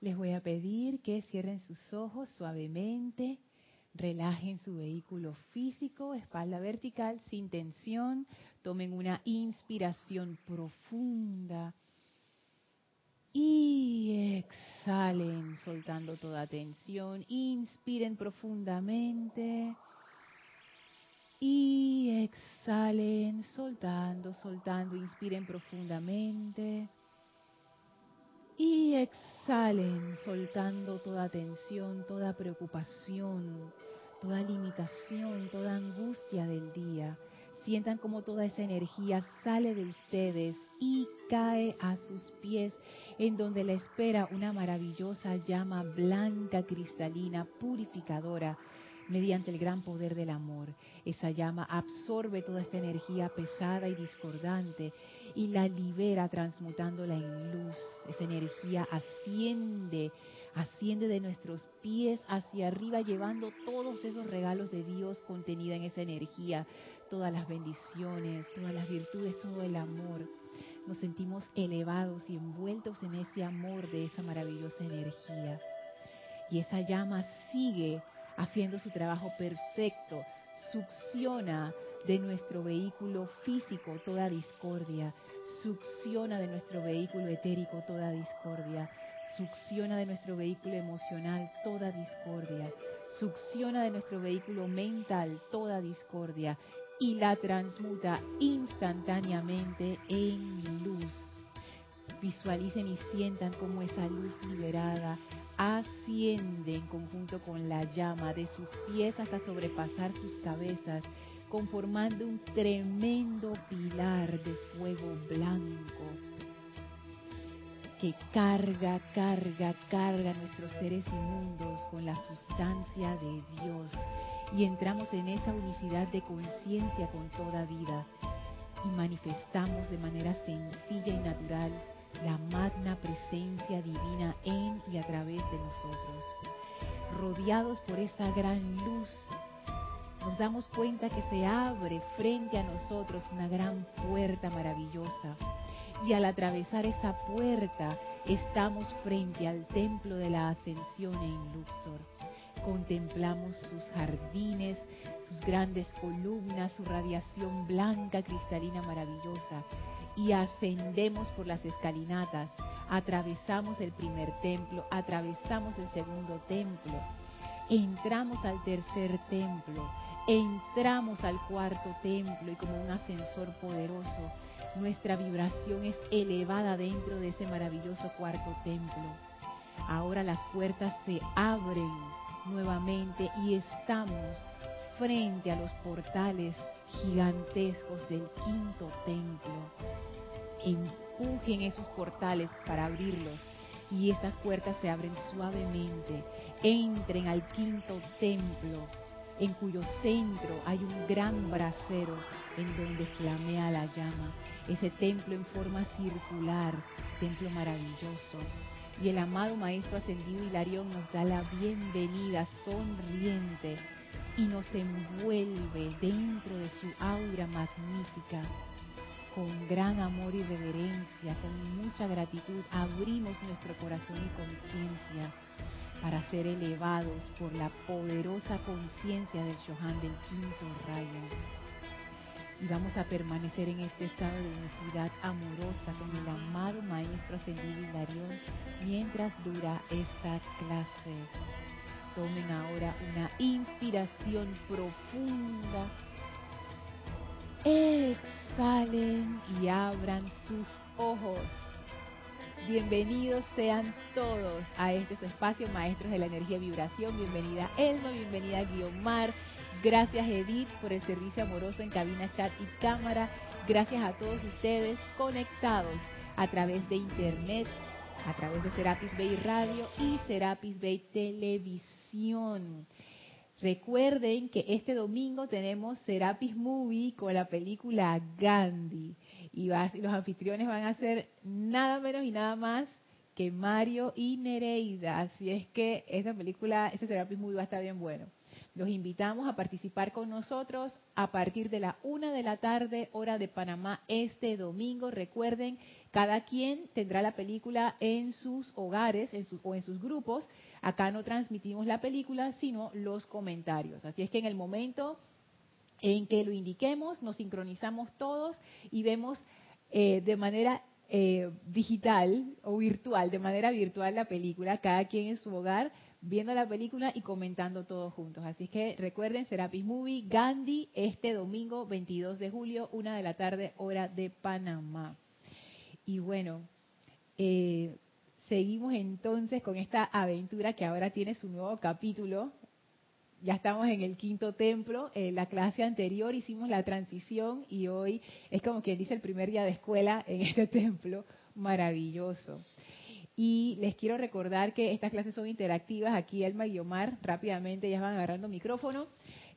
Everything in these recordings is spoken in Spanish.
Les voy a pedir que cierren sus ojos suavemente, relajen su vehículo físico, espalda vertical, sin tensión, tomen una inspiración profunda y exhalen soltando toda tensión, inspiren profundamente y exhalen soltando, soltando, inspiren profundamente. Y exhalen, soltando toda tensión, toda preocupación, toda limitación, toda angustia del día. Sientan como toda esa energía sale de ustedes y cae a sus pies, en donde la espera una maravillosa llama blanca, cristalina, purificadora, mediante el gran poder del amor. Esa llama absorbe toda esta energía pesada y discordante y la libera transmutándola en luz. Esa energía asciende, asciende de nuestros pies hacia arriba llevando todos esos regalos de Dios contenida en esa energía, todas las bendiciones, todas las virtudes, todo el amor. Nos sentimos elevados y envueltos en ese amor de esa maravillosa energía. Y esa llama sigue haciendo su trabajo perfecto, succiona de nuestro vehículo físico toda discordia, succiona de nuestro vehículo etérico toda discordia, succiona de nuestro vehículo emocional toda discordia, succiona de nuestro vehículo mental toda discordia y la transmuta instantáneamente en luz. Visualicen y sientan cómo esa luz liberada asciende en conjunto con la llama de sus pies hasta sobrepasar sus cabezas, conformando un tremendo pilar de fuego blanco que carga, carga, carga nuestros seres inmundos con la sustancia de Dios. Y entramos en esa unicidad de conciencia con toda vida y manifestamos de manera sencilla y natural la magna presencia divina en y a través de nosotros. Rodeados por esa gran luz, nos damos cuenta que se abre frente a nosotros una gran puerta maravillosa. Y al atravesar esa puerta, estamos frente al templo de la ascensión en Luxor. Contemplamos sus jardines, sus grandes columnas, su radiación blanca, cristalina, maravillosa. Y ascendemos por las escalinatas, atravesamos el primer templo, atravesamos el segundo templo, entramos al tercer templo, entramos al cuarto templo y como un ascensor poderoso, nuestra vibración es elevada dentro de ese maravilloso cuarto templo. Ahora las puertas se abren nuevamente y estamos frente a los portales gigantescos del quinto templo. Empujen esos portales para abrirlos y estas puertas se abren suavemente. Entren al quinto templo, en cuyo centro hay un gran brasero en donde flamea la llama. Ese templo en forma circular, templo maravilloso. Y el amado Maestro Ascendido Hilarión nos da la bienvenida sonriente y nos envuelve dentro de su aura magnífica. Con gran amor y reverencia, con mucha gratitud, abrimos nuestro corazón y conciencia para ser elevados por la poderosa conciencia del Shohan del quinto rayo. Y vamos a permanecer en este estado de unicidad amorosa con el amado Maestro Ascendido Hilarión mientras dura esta clase. Tomen ahora una inspiración profunda. Exhalen y abran sus ojos. Bienvenidos sean todos a este espacio, Maestros de la Energía y Vibración. Bienvenida Elma, bienvenida Guiomar. Gracias Edith por el servicio amoroso en cabina, chat y cámara. Gracias a todos ustedes conectados a través de internet, a través de Serapis Bay Radio y Serapis Bay Televisión Recuerden que este domingo tenemos Serapis Movie con la película Gandhi. Y, los anfitriones van a ser nada menos y nada más que Mario y Nereida. Así es que esta película, este Serapis Movie va a estar bien bueno. Los invitamos a participar con nosotros a partir de la una de la tarde, hora de Panamá, este domingo. Recuerden, cada quien tendrá la película en sus hogares en o en sus grupos. Acá no transmitimos la película, sino los comentarios. Así es que en el momento en que lo indiquemos, nos sincronizamos todos y vemos eh, de manera eh, digital o virtual, de manera virtual la película, cada quien en su hogar viendo la película y comentando todos juntos. Así que recuerden, Serapis Movie, Gandhi, este domingo 22 de julio, una de la tarde, hora de Panamá. Y bueno, eh, seguimos entonces con esta aventura que ahora tiene su nuevo capítulo. Ya estamos en el quinto templo. En la clase anterior hicimos la transición y hoy es como quien dice el primer día de escuela en este templo maravilloso. Y les quiero recordar que estas clases son interactivas. Aquí Elma y Omar rápidamente ya van agarrando micrófono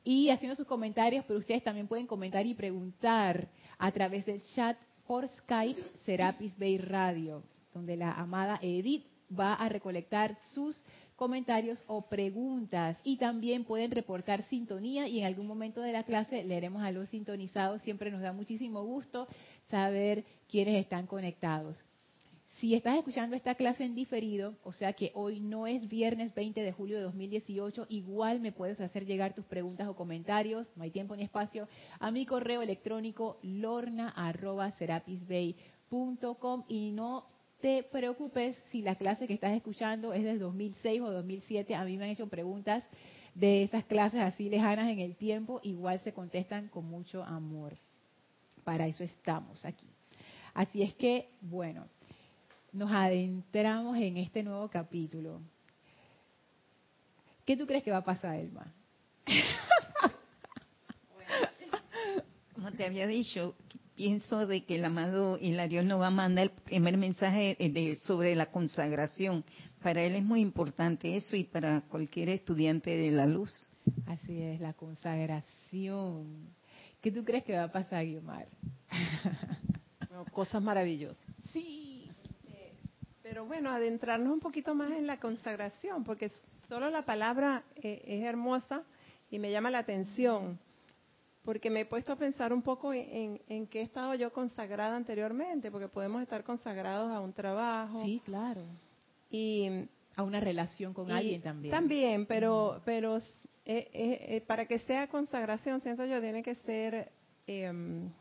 y haciendo sus comentarios, pero ustedes también pueden comentar y preguntar a través del chat por Skype Serapis Bay Radio, donde la amada Edith va a recolectar sus comentarios o preguntas y también pueden reportar sintonía y en algún momento de la clase leeremos a los sintonizados. Siempre nos da muchísimo gusto saber quiénes están conectados. Si estás escuchando esta clase en diferido, o sea que hoy no es viernes 20 de julio de 2018, igual me puedes hacer llegar tus preguntas o comentarios, no hay tiempo ni espacio, a mi correo electrónico lorna.serapisbay.com y no te preocupes si la clase que estás escuchando es del 2006 o 2007. A mí me han hecho preguntas de esas clases así lejanas en el tiempo, igual se contestan con mucho amor. Para eso estamos aquí. Así es que, bueno, nos adentramos en este nuevo capítulo. ¿Qué tú crees que va a pasar, Elma? como te había dicho, pienso de que el amado Hilario nos va a mandar el primer mensaje de, sobre la consagración. Para él es muy importante eso y para cualquier estudiante de la luz. Así es, la consagración. ¿Qué tú crees que va a pasar, Guiomar? cosas maravillosas. Sí, pero bueno, adentrarnos un poquito más en la consagración, porque solo la palabra eh, es hermosa y me llama la atención, porque me he puesto a pensar un poco en, en, qué he estado yo consagrada anteriormente, porque podemos estar consagrados a un trabajo. Sí, claro. Y a una relación con alguien también. También, pero, pero eh, eh, para que sea consagración, siento yo, tiene que ser em,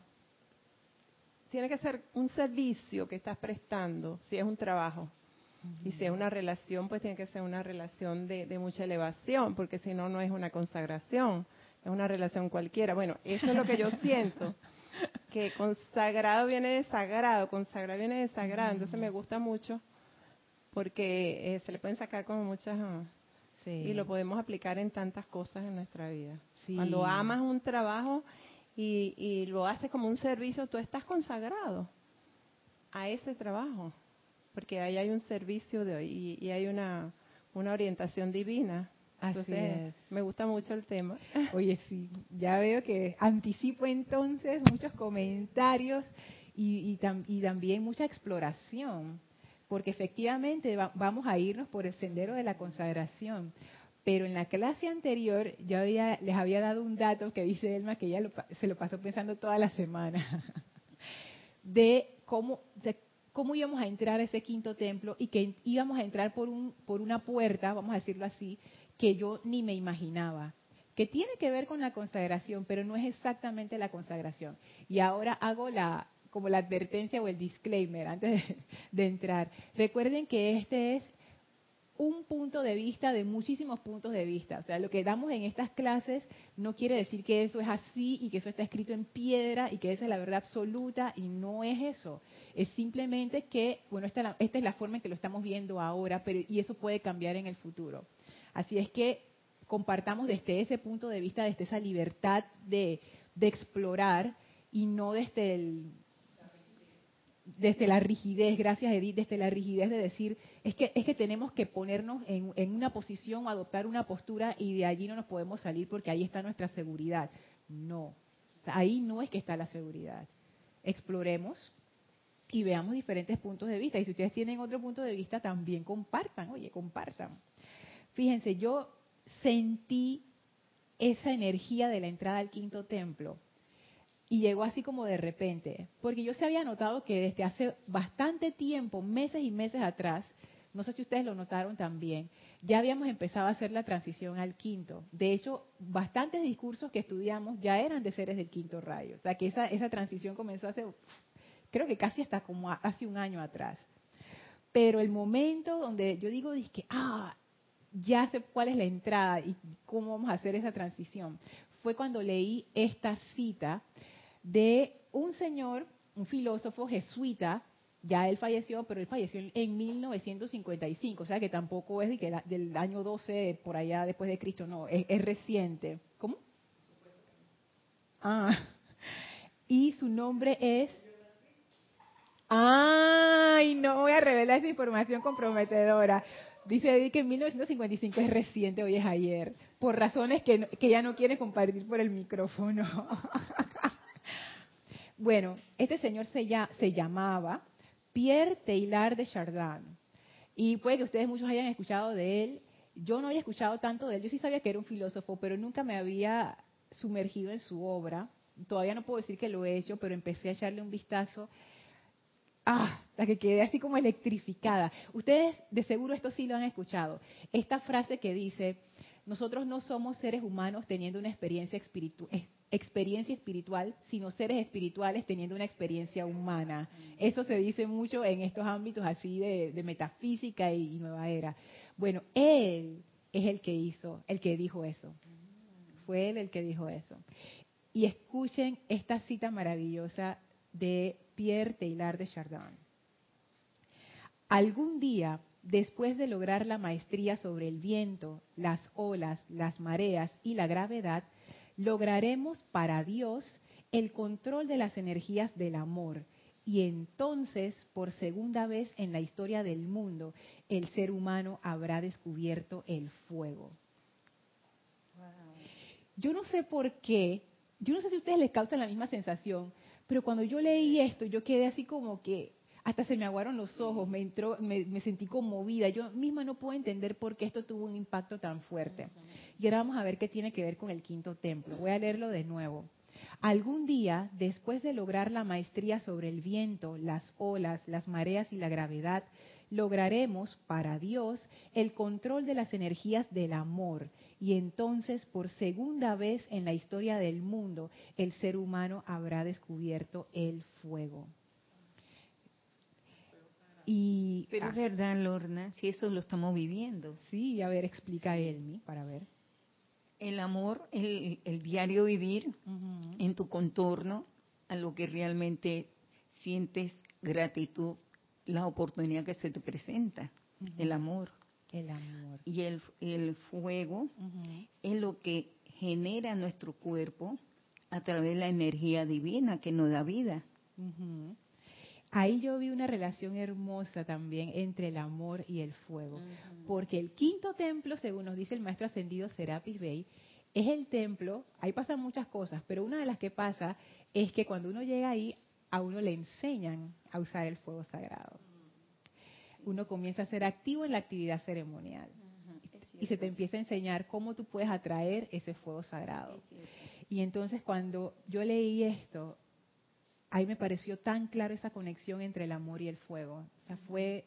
tiene que ser un servicio que estás prestando, si es un trabajo. Y si es una relación, pues tiene que ser una relación de, mucha elevación, porque si no, no es una consagración, es una relación cualquiera. Bueno, eso es lo que yo siento, que consagrado viene de sagrado, consagrado viene de sagrado, entonces me gusta mucho, porque eh, se le pueden sacar como muchas... Ah, y lo podemos aplicar en tantas cosas en nuestra vida. Cuando amas un trabajo, y, lo haces como un servicio, tú estás consagrado a ese trabajo, porque ahí hay un servicio de, y, y hay una, una orientación divina. Así es. Me gusta mucho el tema. Oye, sí, ya veo que anticipo entonces muchos comentarios y, y, también mucha exploración, porque efectivamente vamos a irnos por el sendero de la consagración. Pero en la clase anterior yo había, les había dado un dato que dice Elma que ella se lo pasó pensando toda la semana, de cómo, cómo íbamos a entrar a ese quinto templo y que íbamos a entrar por, un, por una puerta, vamos a decirlo así, que yo ni me imaginaba, que tiene que ver con la consagración, pero no es exactamente la consagración. Y ahora hago la como la advertencia o el disclaimer antes de entrar. Recuerden que este es un punto de vista de muchísimos puntos de vista. O sea, lo que damos en estas clases no quiere decir que eso es así y que eso está escrito en piedra y que esa es la verdad absoluta y no es eso. Es simplemente que, bueno, esta, esta es la forma en que lo estamos viendo ahora, pero y eso puede cambiar en el futuro. Así es que compartamos desde ese punto de vista, desde esa libertad de, de explorar y no desde el desde la rigidez, gracias Edith, desde la rigidez de decir, es que, es que tenemos que ponernos en, en una posición, adoptar una postura y de allí no nos podemos salir porque ahí está nuestra seguridad. No, ahí no es que está la seguridad. Exploremos y veamos diferentes puntos de vista. Y si ustedes tienen otro punto de vista, también compartan, oye, compartan. Fíjense, yo sentí esa energía de la entrada al quinto templo. Y llegó así como de repente, porque yo se había notado que desde hace bastante tiempo, meses y meses atrás, no sé si ustedes lo notaron también, ya habíamos empezado a hacer la transición al quinto. De hecho, bastantes discursos que estudiamos ya eran de seres del quinto rayo. O sea, que esa, esa transición comenzó hace, creo que casi hasta como hace un año atrás. Pero el momento donde yo digo, que, ah, ya sé cuál es la entrada y cómo vamos a hacer esa transición, fue cuando leí esta cita de un señor, un filósofo jesuita, ya él falleció, pero él falleció en 1955, o sea que tampoco es del año 12 por allá después de Cristo, no, es, reciente. ¿Cómo? Ah, y su nombre es... Ay, no voy a revelar esa información comprometedora. Dice que en 1955 es reciente, hoy es ayer, por razones que, que ya no quiere compartir por el micrófono. bueno, este señor se, ya, se llamaba Pierre Teilhard de Chardin. Y puede que ustedes muchos hayan escuchado de él. Yo no había escuchado tanto de él. Yo sí sabía que era un filósofo, pero nunca me había sumergido en su obra. Todavía no puedo decir que lo he hecho, pero empecé a echarle un vistazo. Ah, la que quedé así como electrificada. Ustedes de seguro esto sí lo han escuchado. Esta frase que dice, nosotros no somos seres humanos teniendo una experiencia espiritual experiencia espiritual, sino seres espirituales teniendo una experiencia humana. Eso se dice mucho en estos ámbitos así de, metafísica y, nueva era. Bueno, él es el que hizo, el que dijo eso. Fue él el que dijo eso. Y escuchen esta cita maravillosa de Pierre Teilhard de Chardin. Algún día, después de lograr la maestría sobre el viento, las olas, las mareas y la gravedad, lograremos para Dios el control de las energías del amor. Y entonces, por segunda vez en la historia del mundo, el ser humano habrá descubierto el fuego. Yo no sé por qué, yo no sé si a ustedes les causa la misma sensación, pero cuando yo leí esto, yo quedé así como que, hasta se me aguaron los ojos, me entró, me, sentí conmovida. Yo misma no puedo entender por qué esto tuvo un impacto tan fuerte. Y ahora vamos a ver qué tiene que ver con el quinto templo. Voy a leerlo de nuevo. Algún día, después de lograr la maestría sobre el viento, las olas, las mareas y la gravedad, lograremos para Dios el control de las energías del amor. Y entonces, por segunda vez en la historia del mundo, el ser humano habrá descubierto el fuego. Y, Pero es ah. verdad, Lorna, si eso lo estamos viviendo. Sí, a ver, explica Elmi, para ver. El amor, el, diario vivir en tu contorno, a lo que realmente sientes gratitud, la oportunidad que se te presenta, el amor. El amor. Y el, el fuego es lo que genera nuestro cuerpo a través de la energía divina que nos da vida ahí yo vi una relación hermosa también entre el amor y el fuego. Porque el quinto templo, según nos dice el maestro ascendido Serapis Bey, es el templo, ahí pasan muchas cosas, pero una de las que pasa es que cuando uno llega ahí, a uno le enseñan a usar el fuego sagrado. Uno comienza a ser activo en la actividad ceremonial. Y se te empieza a enseñar cómo tú puedes atraer ese fuego sagrado. Y entonces cuando yo leí esto, ahí me pareció tan claro esa conexión entre el amor y el fuego. O sea, fue,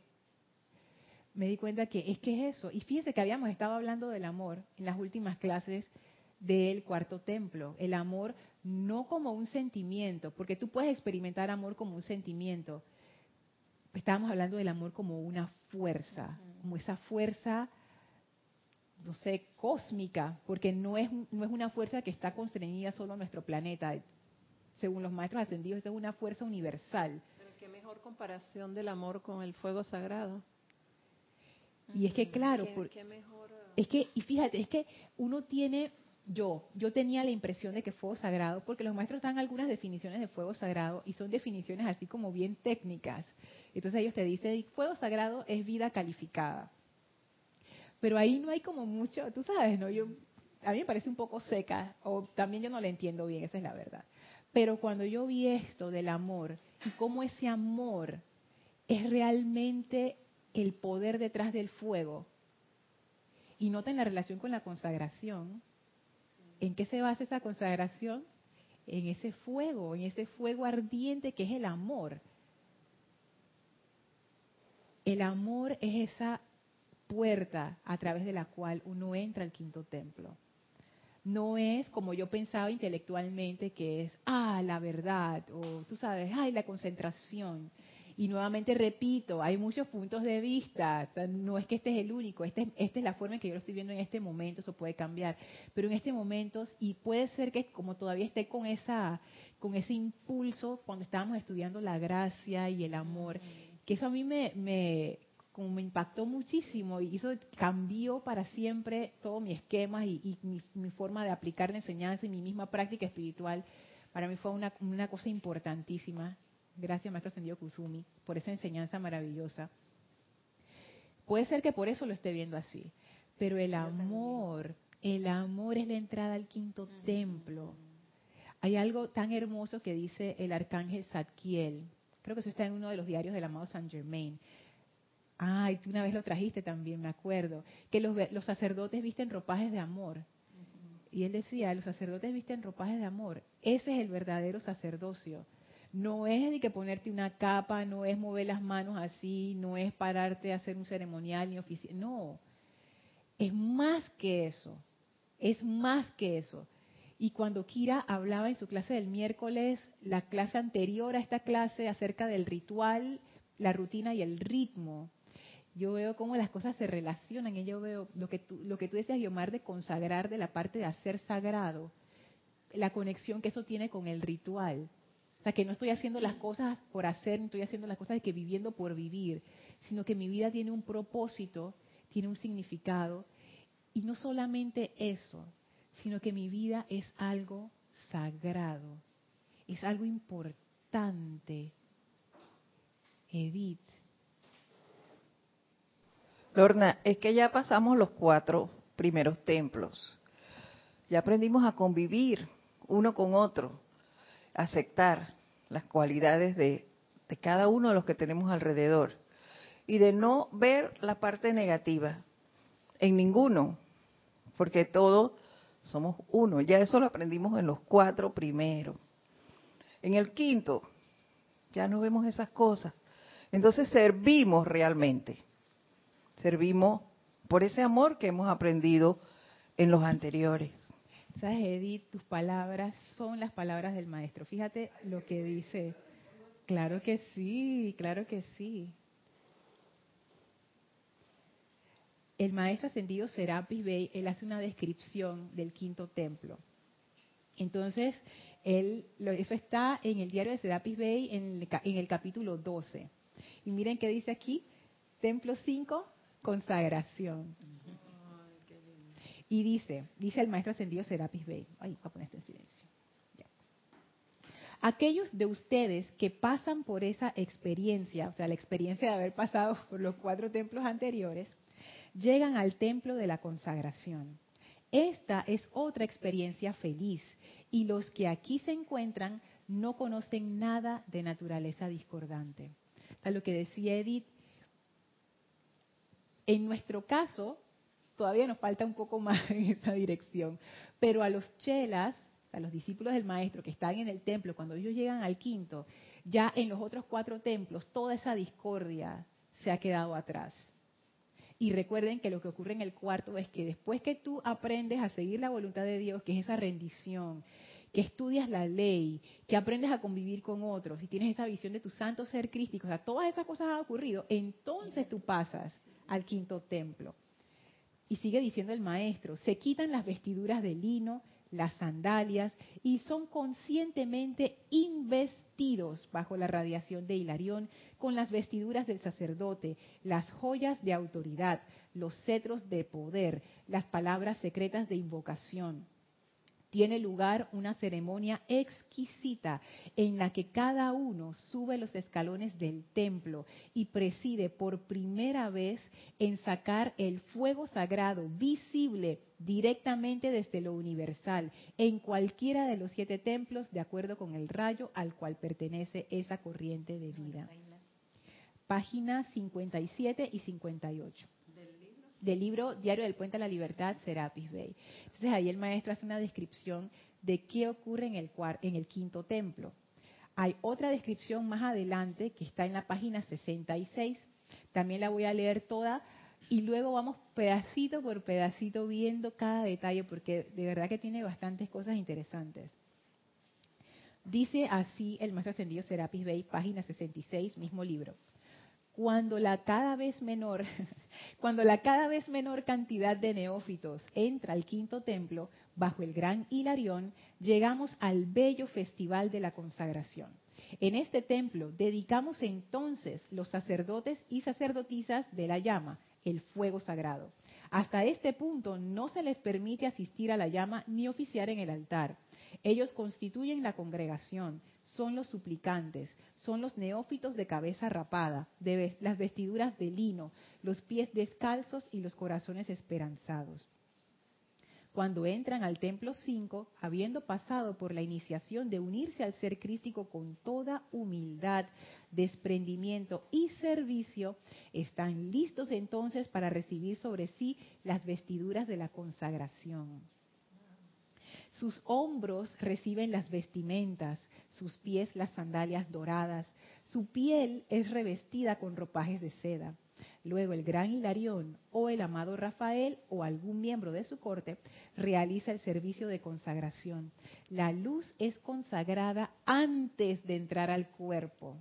me di cuenta que es que es eso. Y fíjense que habíamos estado hablando del amor en las últimas clases del cuarto templo. El amor no como un sentimiento, porque tú puedes experimentar amor como un sentimiento. Estábamos hablando del amor como una fuerza, como esa fuerza, no sé, cósmica, porque no es, no es una fuerza que está constreñida solo a nuestro planeta según los maestros ascendidos, es una fuerza universal. Pero qué mejor comparación del amor con el fuego sagrado. Y es que claro, es que y fíjate, es que uno tiene yo, yo tenía la impresión de que fuego sagrado, porque los maestros dan algunas definiciones de fuego sagrado y son definiciones así como bien técnicas. Entonces ellos te dicen, fuego sagrado es vida calificada. Pero ahí no hay como mucho, tú sabes, ¿no? Yo, a mí me parece un poco seca, o también yo no la entiendo bien, esa es la verdad. Pero cuando yo vi esto del amor y cómo ese amor es realmente el poder detrás del fuego, y noten la relación con la consagración, ¿En qué se basa esa consagración? En ese fuego, en ese fuego ardiente que es el amor. El amor es esa puerta a través de la cual uno entra al quinto templo. No es como yo pensaba intelectualmente que es, ah, la verdad, o tú sabes, ay, la concentración. Y nuevamente repito, hay muchos puntos de vista, no es que este es el único, este, esta es la forma en que yo lo estoy viendo en este momento, eso puede cambiar, pero en este momento, y puede ser que como todavía esté con esa con ese impulso cuando estábamos estudiando la gracia y el amor, que eso a mí me, me como me impactó muchísimo y eso cambió para siempre todo mi esquema y, mi, mi, forma de aplicar la enseñanza y mi misma práctica espiritual. Para mí fue una, una cosa importantísima Gracias, Maestro Ascendido Kusumi, por esa enseñanza maravillosa. Puede ser que por eso lo esté viendo así, pero el amor, el amor es la entrada al quinto templo. Hay algo tan hermoso que dice el arcángel Zadkiel. Creo que eso está en uno de los diarios del amado Saint Germain. Ay, tú una vez lo trajiste también, me acuerdo. Que los, los sacerdotes visten ropajes de amor. Y él decía, los sacerdotes visten ropajes de amor. Ese es el verdadero sacerdocio no es de que ponerte una capa, no es mover las manos así, no es pararte a hacer un ceremonial ni oficial. No, es más que eso, es más que eso. Y cuando Kira hablaba en su clase del miércoles, la clase anterior a esta clase acerca del ritual, la rutina y el ritmo, yo veo cómo las cosas se relacionan. Y yo veo lo que tú, lo que tú decías, Yomar, de consagrar, de la parte de hacer sagrado, la conexión que eso tiene con el ritual sea, que no estoy haciendo las cosas por hacer, no estoy haciendo las cosas de que viviendo por vivir, sino que mi vida tiene un propósito, tiene un significado. Y no solamente eso, sino que mi vida es algo sagrado, es algo importante. Edith. Lorna, es que ya pasamos los cuatro primeros templos. Ya aprendimos a convivir uno con otro, aceptar las cualidades de, cada uno de los que tenemos alrededor y de no ver la parte negativa en ninguno, porque todos somos uno. Ya eso lo aprendimos en los cuatro primeros. En el quinto, ya no vemos esas cosas. Entonces servimos realmente. Servimos por ese amor que hemos aprendido en los anteriores. Sabes, Edith, tus palabras son las palabras del maestro. Fíjate lo que dice. Claro que sí, claro que sí. El maestro ascendido Serapis Bey, él hace una descripción del quinto templo. Entonces, él, eso está en el diario de Serapis Bey en el, en el capítulo 12. Y miren qué dice aquí, templo 5, consagración. Y dice, dice el maestro ascendido Serapis Bey, ay, voy a poner esto en silencio. Aquellos de ustedes que pasan por esa experiencia, o sea, la experiencia de haber pasado por los cuatro templos anteriores, llegan al templo de la consagración. Esta es otra experiencia feliz y los que aquí se encuentran no conocen nada de naturaleza discordante. O lo que decía Edith, en nuestro caso, todavía nos falta un poco más en esa dirección. Pero a los chelas, a los discípulos del maestro que están en el templo, cuando ellos llegan al quinto, ya en los otros cuatro templos, toda esa discordia se ha quedado atrás. Y recuerden que lo que ocurre en el cuarto es que después que tú aprendes a seguir la voluntad de Dios, que es esa rendición, que estudias la ley, que aprendes a convivir con otros y tienes esa visión de tu santo ser crístico, o sea, todas esas cosas han ocurrido, entonces tú pasas al quinto templo. Y sigue diciendo el maestro, se quitan las vestiduras de lino, las sandalias y son conscientemente investidos bajo la radiación de Hilarión con las vestiduras del sacerdote, las joyas de autoridad, los cetros de poder, las palabras secretas de invocación tiene lugar una ceremonia exquisita en la que cada uno sube los escalones del templo y preside por primera vez en sacar el fuego sagrado visible directamente desde lo universal en cualquiera de los siete templos de acuerdo con el rayo al cual pertenece esa corriente de vida. Páginas 57 y 58. ¿Del libro? Diario del Puente a la Libertad, Serapis Bay. Entonces ahí el maestro hace una descripción de qué ocurre en el, en el quinto templo. Hay otra descripción más adelante que está en la página 66. También la voy a leer toda y luego vamos pedacito por pedacito viendo cada detalle porque de verdad que tiene bastantes cosas interesantes. Dice así el maestro ascendido Serapis Bey, página 66, mismo libro. Cuando la cada vez menor, cantidad de neófitos entra al quinto templo bajo el gran Hilarión, llegamos al bello festival de la consagración. En este templo dedicamos entonces los sacerdotes y sacerdotisas de la llama, el fuego sagrado. Hasta este punto no se les permite asistir a la llama ni oficiar en el altar. Ellos constituyen la congregación, son los suplicantes, son los neófitos de cabeza rapada, las vestiduras de lino, los pies descalzos y los corazones esperanzados. Cuando entran al templo 5, habiendo pasado por la iniciación de unirse al ser crístico con toda humildad, desprendimiento y servicio, están listos entonces para recibir sobre sí las vestiduras de la consagración. Sus hombros reciben las vestimentas, sus pies las sandalias doradas, su piel es revestida con ropajes de seda. Luego el gran Hilarión o el amado Rafael o algún miembro de su corte realiza el servicio de consagración. La luz es consagrada antes de entrar al cuerpo.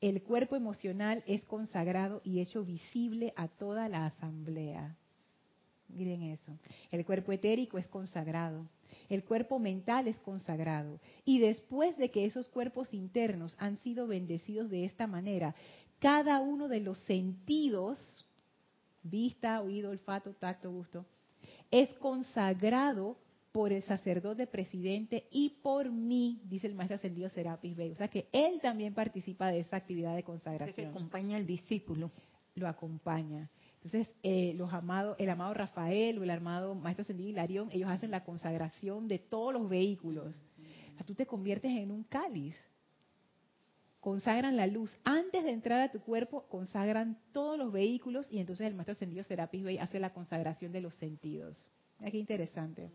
El cuerpo emocional es consagrado y hecho visible a toda la asamblea. Miren eso. El cuerpo etérico es consagrado. El cuerpo mental es consagrado. Y después de que esos cuerpos internos han sido bendecidos de esta manera, cada uno de los sentidos, vista, oído, olfato, tacto, gusto, es consagrado por el sacerdote presidente y por mí, dice el maestro ascendido Serapis Bey. O sea que él también participa de esa actividad de consagración. Se acompaña al discípulo. Lo acompaña. Entonces, eh, los amados, el amado Rafael o el amado Maestro Ascendido Hilarión, ellos hacen la consagración de todos los vehículos. O sea, tú te conviertes en un cáliz. Consagran la luz. Antes de entrar a tu cuerpo, consagran todos los vehículos y entonces el Maestro Ascendido Serapis Bey hace la consagración de los sentidos. Mira qué interesante.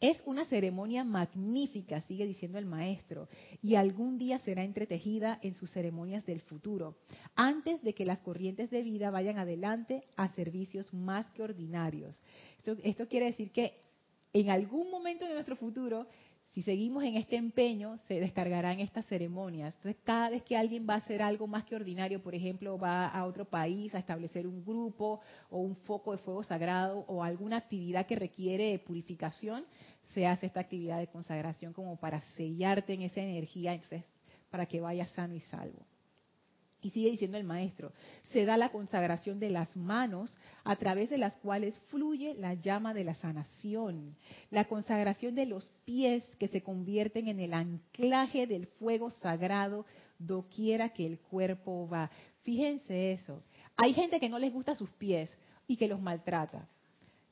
Es una ceremonia magnífica, sigue diciendo el maestro, y algún día será entretejida en sus ceremonias del futuro, antes de que las corrientes de vida vayan adelante a servicios más que ordinarios. Esto, esto quiere decir que en algún momento de nuestro futuro si seguimos en este empeño, se descargarán estas ceremonias. Entonces, cada vez que alguien va a hacer algo más que ordinario, por ejemplo, va a otro país a establecer un grupo o un foco de fuego sagrado o alguna actividad que requiere purificación, se hace esta actividad de consagración como para sellarte en esa energía, para que vayas sano y salvo. Y sigue diciendo el maestro, se da la consagración de las manos a través de las cuales fluye la llama de la sanación, la consagración de los pies que se convierten en el anclaje del fuego sagrado doquiera que el cuerpo va. Fíjense eso. Hay gente que no les gusta sus pies y que los maltrata.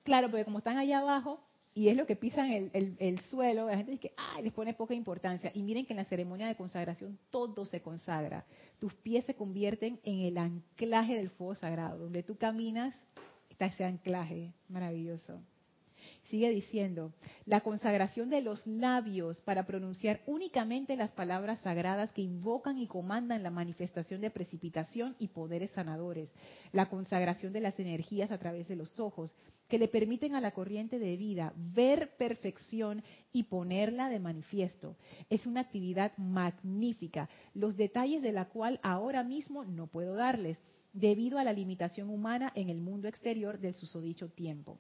Claro, porque como están allá abajo, y es lo que pisan el, el, suelo, la gente dice que ay, les pone poca importancia. Y miren que en la ceremonia de consagración todo se consagra. Tus pies se convierten en el anclaje del fuego sagrado. Donde tú caminas, está ese anclaje maravilloso. Sigue diciendo, la consagración de los labios para pronunciar únicamente las palabras sagradas que invocan y comandan la manifestación de precipitación y poderes sanadores. La consagración de las energías a través de los ojos, que le permiten a la corriente de vida ver perfección y ponerla de manifiesto. Es una actividad magnífica, los detalles de la cual ahora mismo no puedo darles, debido a la limitación humana en el mundo exterior del susodicho tiempo.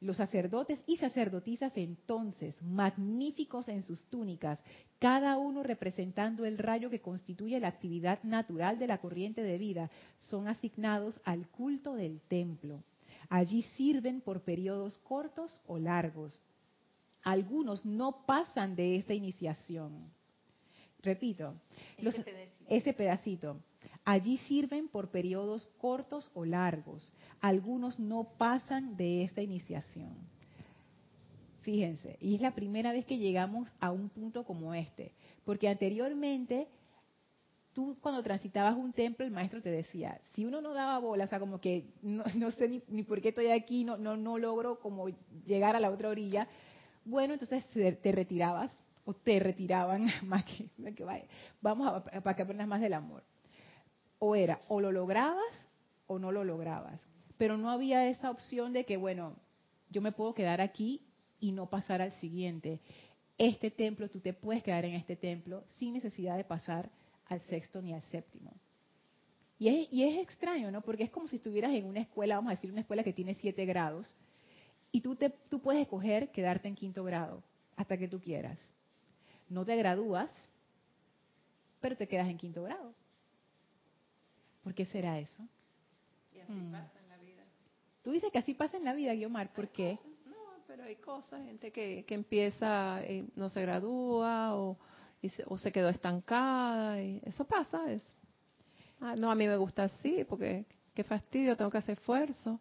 Los sacerdotes y sacerdotisas entonces, magníficos en sus túnicas, cada uno representando el rayo que constituye la actividad natural de la corriente de vida, son asignados al culto del templo. Allí sirven por periodos cortos o largos. Algunos no pasan de esta iniciación. Repito, ese pedacito. Allí sirven por periodos cortos o largos. Algunos no pasan de esta iniciación. Fíjense, y es la primera vez que llegamos a un punto como este, porque anteriormente tú cuando transitabas un templo, el maestro te decía, si uno no daba bola, o sea, como que no, sé ni, por qué estoy aquí, no, no, no logro como llegar a la otra orilla, bueno, entonces te retirabas o te retiraban más que, vaya, vamos a, para que aprendas más del amor. O era, o lo lograbas o no lo lograbas. Pero no había esa opción de que, bueno, yo me puedo quedar aquí y no pasar al siguiente. Este templo, tú te puedes quedar en este templo sin necesidad de pasar al sexto ni al séptimo. Y es, y es extraño, ¿no? Porque es como si estuvieras en una escuela, vamos a decir, una escuela que tiene siete grados, y tú, te, tú puedes escoger quedarte en quinto grado hasta que tú quieras. No te gradúas, pero te quedas en quinto grado. ¿Por qué será eso? Y así hmm. pasa en la vida. Tú dices que así pasa en la vida, Guiomar, ¿por qué? No, pero hay cosas, gente que, que empieza, y no se gradúa o, se, o se quedó estancada, y eso pasa, es. Ah, no, a mí me gusta así, porque qué fastidio, tengo que hacer esfuerzo.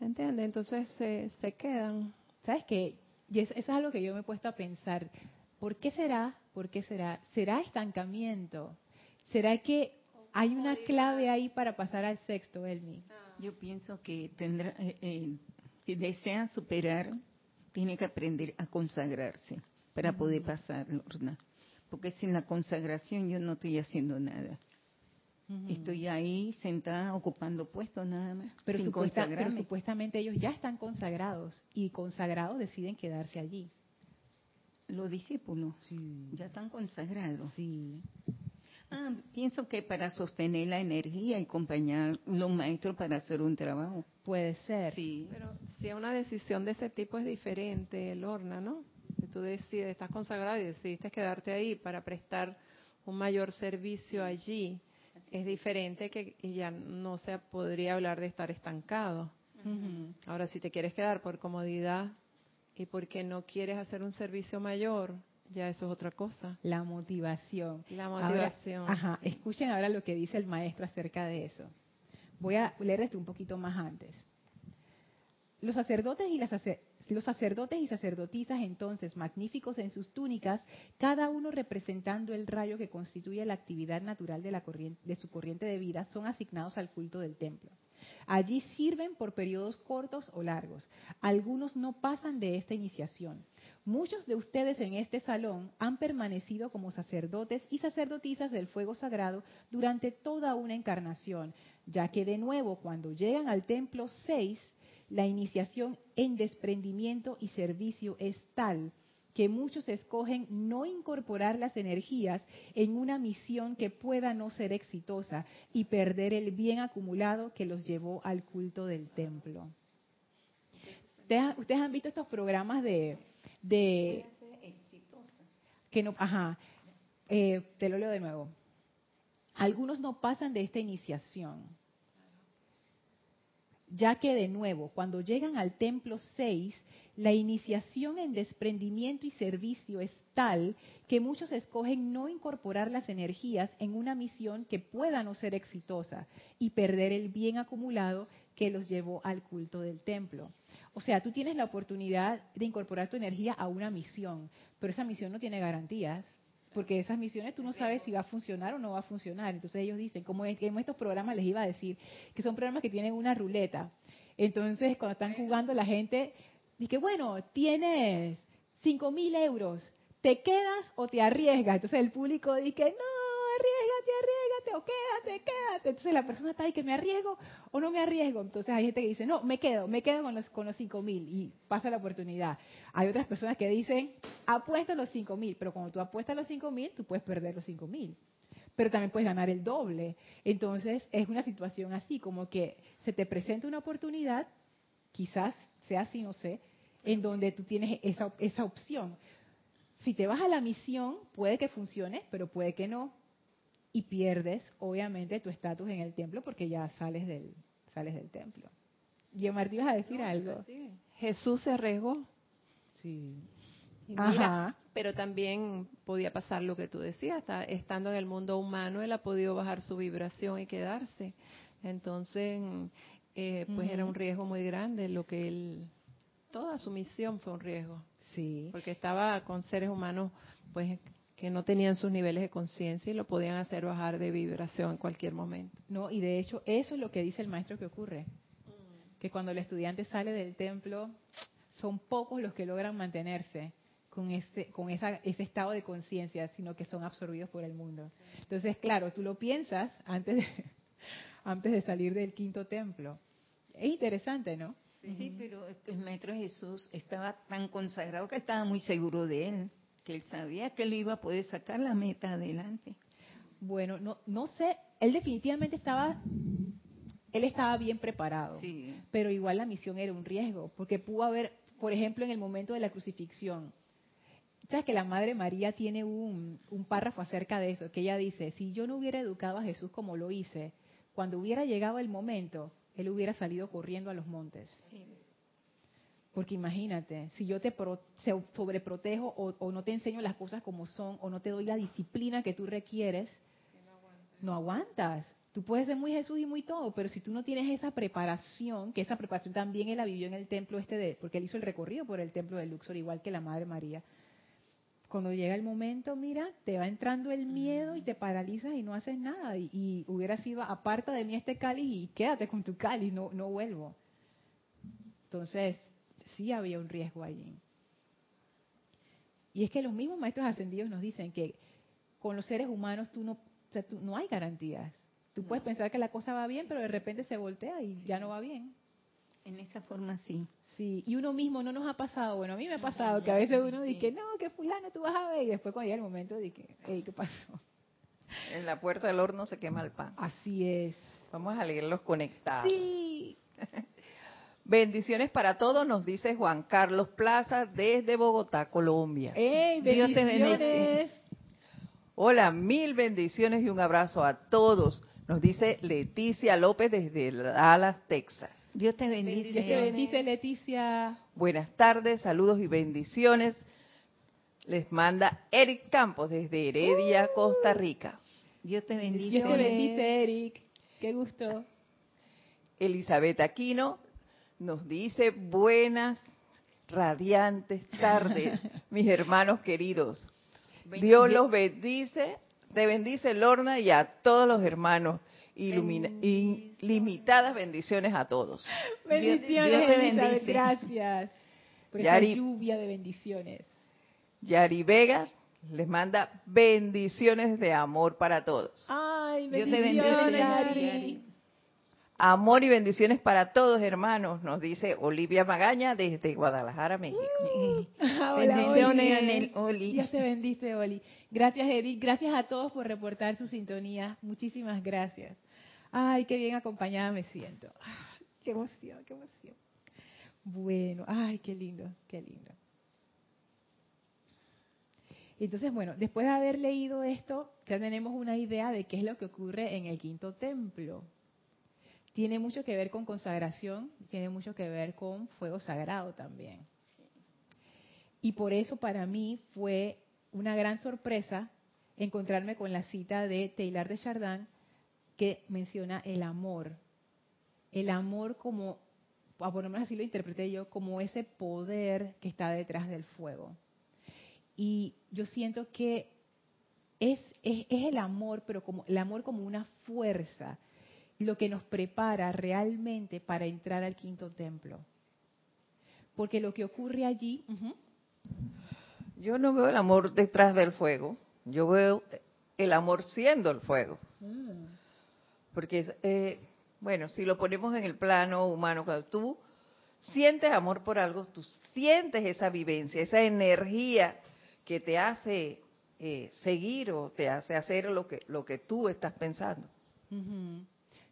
¿Entiendes? Entonces se, se quedan. ¿Sabes qué? Y eso, es algo que yo me he puesto a pensar. ¿Por qué será? ¿Por qué será? ¿Será estancamiento? ¿Será que hay una clave ahí para pasar al sexto, Elmi? Ah. Yo pienso que tendrá, eh, eh, si desea superar, tiene que aprender a consagrarse para poder pasar, Lorna. Porque sin la consagración yo no estoy haciendo nada. Estoy ahí sentada ocupando puestos nada más. Pero, pero, supuestamente ellos ya están consagrados y consagrados deciden quedarse allí. Los discípulos ya están consagrados. Sí. Ah, pienso que para sostener la energía y acompañar los maestros para hacer un trabajo. Puede ser. Sí. Pero si es una decisión de ese tipo es diferente, Lorna, ¿no? Tú decides, estás consagrado y decidiste quedarte ahí para prestar un mayor servicio allí es diferente que ya no se podría hablar de estar estancado. Ahora, si te quieres quedar por comodidad y porque no quieres hacer un servicio mayor, ya eso es otra cosa. La motivación. La motivación. ajá, escuchen ahora lo que dice el maestro acerca de eso. Voy a leer esto un poquito más antes. Los sacerdotes y las los sacerdotes y sacerdotisas entonces, magníficos en sus túnicas, cada uno representando el rayo que constituye la actividad natural de, la corriente, de su corriente de vida, son asignados al culto del templo. Allí sirven por periodos cortos o largos. Algunos no pasan de esta iniciación. Muchos de ustedes en este salón han permanecido como sacerdotes y sacerdotisas del fuego sagrado durante toda una encarnación, ya que de nuevo cuando llegan al templo 6, la iniciación en desprendimiento y servicio es tal que muchos escogen no incorporar las energías en una misión que pueda no ser exitosa y perder el bien acumulado que los llevó al culto del templo. Ustedes han visto estos programas de... que no, ajá, eh, te lo leo de nuevo. Algunos no pasan de esta iniciación ya que de nuevo, cuando llegan al templo 6, la iniciación en desprendimiento y servicio es tal que muchos escogen no incorporar las energías en una misión que pueda no ser exitosa y perder el bien acumulado que los llevó al culto del templo. O sea, tú tienes la oportunidad de incorporar tu energía a una misión, pero esa misión no tiene garantías porque esas misiones tú no sabes si va a funcionar o no va a funcionar. Entonces ellos dicen, como en estos programas les iba a decir, que son programas que tienen una ruleta. Entonces cuando están jugando la gente, dice, bueno, tienes cinco mil euros, ¿te quedas o te arriesgas? Entonces el público dice, no, quédate, quédate. Entonces la persona está ahí que me arriesgo o no me arriesgo. Entonces hay gente que dice, no, me quedo, me quedo con los, con los 5 mil y pasa la oportunidad. Hay otras personas que dicen, apuesta los 5 mil, pero cuando tú apuestas los 5 mil, tú puedes perder los 5 mil. Pero también puedes ganar el doble. Entonces es una situación así, como que se te presenta una oportunidad, quizás sea así, no sé, en donde tú tienes esa, esa opción. Si te vas a la misión, puede que funcione, pero puede que no y pierdes obviamente tu estatus en el templo porque ya sales del sales del templo. Y Martí vas a decir algo. Jesús se arriesgó. Sí. pero también podía pasar lo que tú decías, estando en el mundo humano, él ha podido bajar su vibración y quedarse. Entonces, eh, pues era un riesgo muy grande lo que él, toda su misión fue un riesgo. Sí. Porque estaba con seres humanos, pues que no tenían sus niveles de conciencia y lo podían hacer bajar de vibración en cualquier momento. No, y de hecho eso es lo que dice el maestro que ocurre. Que cuando el estudiante sale del templo, son pocos los que logran mantenerse con ese, con esa, ese estado de conciencia, sino que son absorbidos por el mundo. Entonces, claro, tú lo piensas antes de, antes de salir del quinto templo. Es interesante, ¿no? Sí, pero el Maestro Jesús estaba tan consagrado que estaba muy seguro de él, que él sabía que él iba a poder sacar la meta adelante. Bueno, no, no sé, él definitivamente estaba, él estaba bien preparado, Sí. pero igual la misión era un riesgo, porque pudo haber, por ejemplo, en el momento de la crucifixión, sabes que la Madre María tiene un, un párrafo acerca de eso, que ella dice, si yo no hubiera educado a Jesús como lo hice, cuando hubiera llegado el momento, él hubiera salido corriendo a los montes. Porque imagínate, si yo te pro- sobreprotejo o, o no te enseño las cosas como son o no te doy la disciplina que tú requieres, no aguantas. Tú puedes ser muy Jesús y muy todo, pero si tú no tienes esa preparación, que esa preparación también él la vivió en el templo este de, porque él hizo el recorrido por el templo de Luxor, igual que la Madre María. Cuando llega el momento, mira, te va entrando el miedo y te paralizas y no haces nada. Y, y hubiera sido, aparta de mí este cáliz y quédate con tu cáliz, no, no vuelvo. Entonces, sí había un riesgo allí. Y es que los mismos maestros ascendidos nos dicen que con los seres humanos tú no, o sea, tú- no hay garantías. Tú puedes pensar que la cosa va bien, pero de repente se voltea y ya no va bien. En esa forma sí. Sí, y uno mismo no nos ha pasado, bueno, a mí me ha pasado que a veces uno dice, no, que fulano tú vas a ver, y después cuando llega el momento dice, hey, ¿qué pasó? En la puerta del horno se quema el pan. Así es. Vamos a leerlos conectados. Sí. Bendiciones para todos, nos dice Juan Carlos Plaza desde Bogotá, Colombia. ¡Ey, Dios te bendiciones! Hola, mil bendiciones y un abrazo a todos. Nos dice Leticia López desde Dallas, Texas. Dios te bendice. Dios te bendice, Leticia. Buenas tardes, saludos y bendiciones. Les manda Eric Campos desde Heredia, Costa Rica. Dios te bendice. Dios te bendice, Eric. Qué gusto. Elizabeth Aquino nos dice buenas, radiantes tardes, mis hermanos queridos. Dios los bendice, te bendice Lorna y a todos los hermanos. Ilumina, ilimitadas bendiciones a todos. Bendiciones, Dios te Elizabeth. bendice. Gracias por Yari- esa lluvia de bendiciones. Yari Vegas les manda bendiciones de amor para todos. Ay, Dios te bendiciones, bendice, Yari. Yari. Amor y bendiciones para todos, hermanos, nos dice Olivia Magaña desde Guadalajara, México. Hola, Bendiciones, Oli. Anel, Oli. Dios te bendice, Oli. Gracias, Edith. Gracias a todos por reportar su sintonía. Muchísimas gracias. Ay, qué bien acompañada me siento. Ay, qué emoción, qué emoción. Bueno, ay, qué lindo, qué lindo. Entonces, bueno, después de haber leído esto, ya tenemos una idea de qué es lo que ocurre en el quinto templo. Tiene mucho que ver con consagración, tiene mucho que ver con fuego sagrado también. Y por eso para mí fue una gran sorpresa encontrarme con la cita de Taylor de Chardin que menciona el amor. El amor como, a por lo menos así lo interpreté yo, como ese poder que está detrás del fuego. Y yo siento que es, es, es el amor, pero como el amor como una fuerza, lo que nos prepara realmente para entrar al quinto templo. Porque lo que ocurre allí, Yo no veo el amor detrás del fuego, yo veo el amor siendo el fuego. Porque, es, eh, bueno, si lo ponemos en el plano humano, cuando tú sientes amor por algo, tú sientes esa vivencia, esa energía que te hace eh, seguir o te hace hacer lo que, lo que tú estás pensando. Ujú.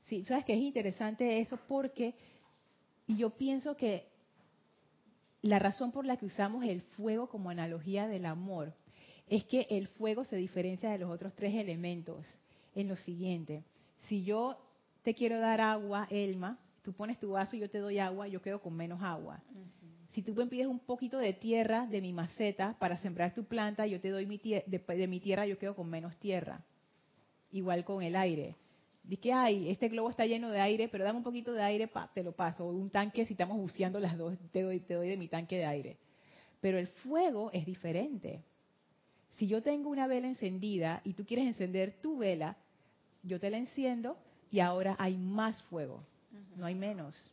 Sí, sabes que es interesante eso porque yo pienso que la razón por la que usamos el fuego como analogía del amor es que el fuego se diferencia de los otros tres elementos en lo siguiente. Si yo te quiero dar agua, Elma, tú pones tu vaso y yo te doy agua, yo quedo con menos agua. Si tú me pides un poquito de tierra de mi maceta para sembrar tu planta, yo te doy mi de, de mi tierra, yo quedo con menos tierra. Igual con el aire. Dice que, ay, este globo está lleno de aire, pero dame un poquito de aire, pa, te lo paso. O un tanque, si estamos buceando las dos, te doy, te doy de mi tanque de aire. Pero el fuego es diferente. Si yo tengo una vela encendida y tú quieres encender tu vela, yo te la enciendo y ahora hay más fuego, no hay menos.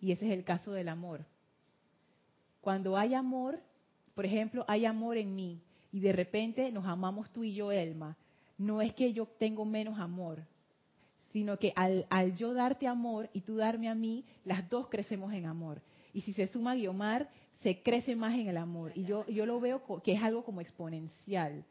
Y ese es el caso del amor. Cuando hay amor, por ejemplo, hay amor en mí y de repente nos amamos tú y yo, Elma, no es que yo tengo menos amor, sino que al, yo darte amor y tú darme a mí, las dos crecemos en amor. Y si se suma Guiomar, se crece más en el amor. Y yo, yo lo veo que es algo como exponencial.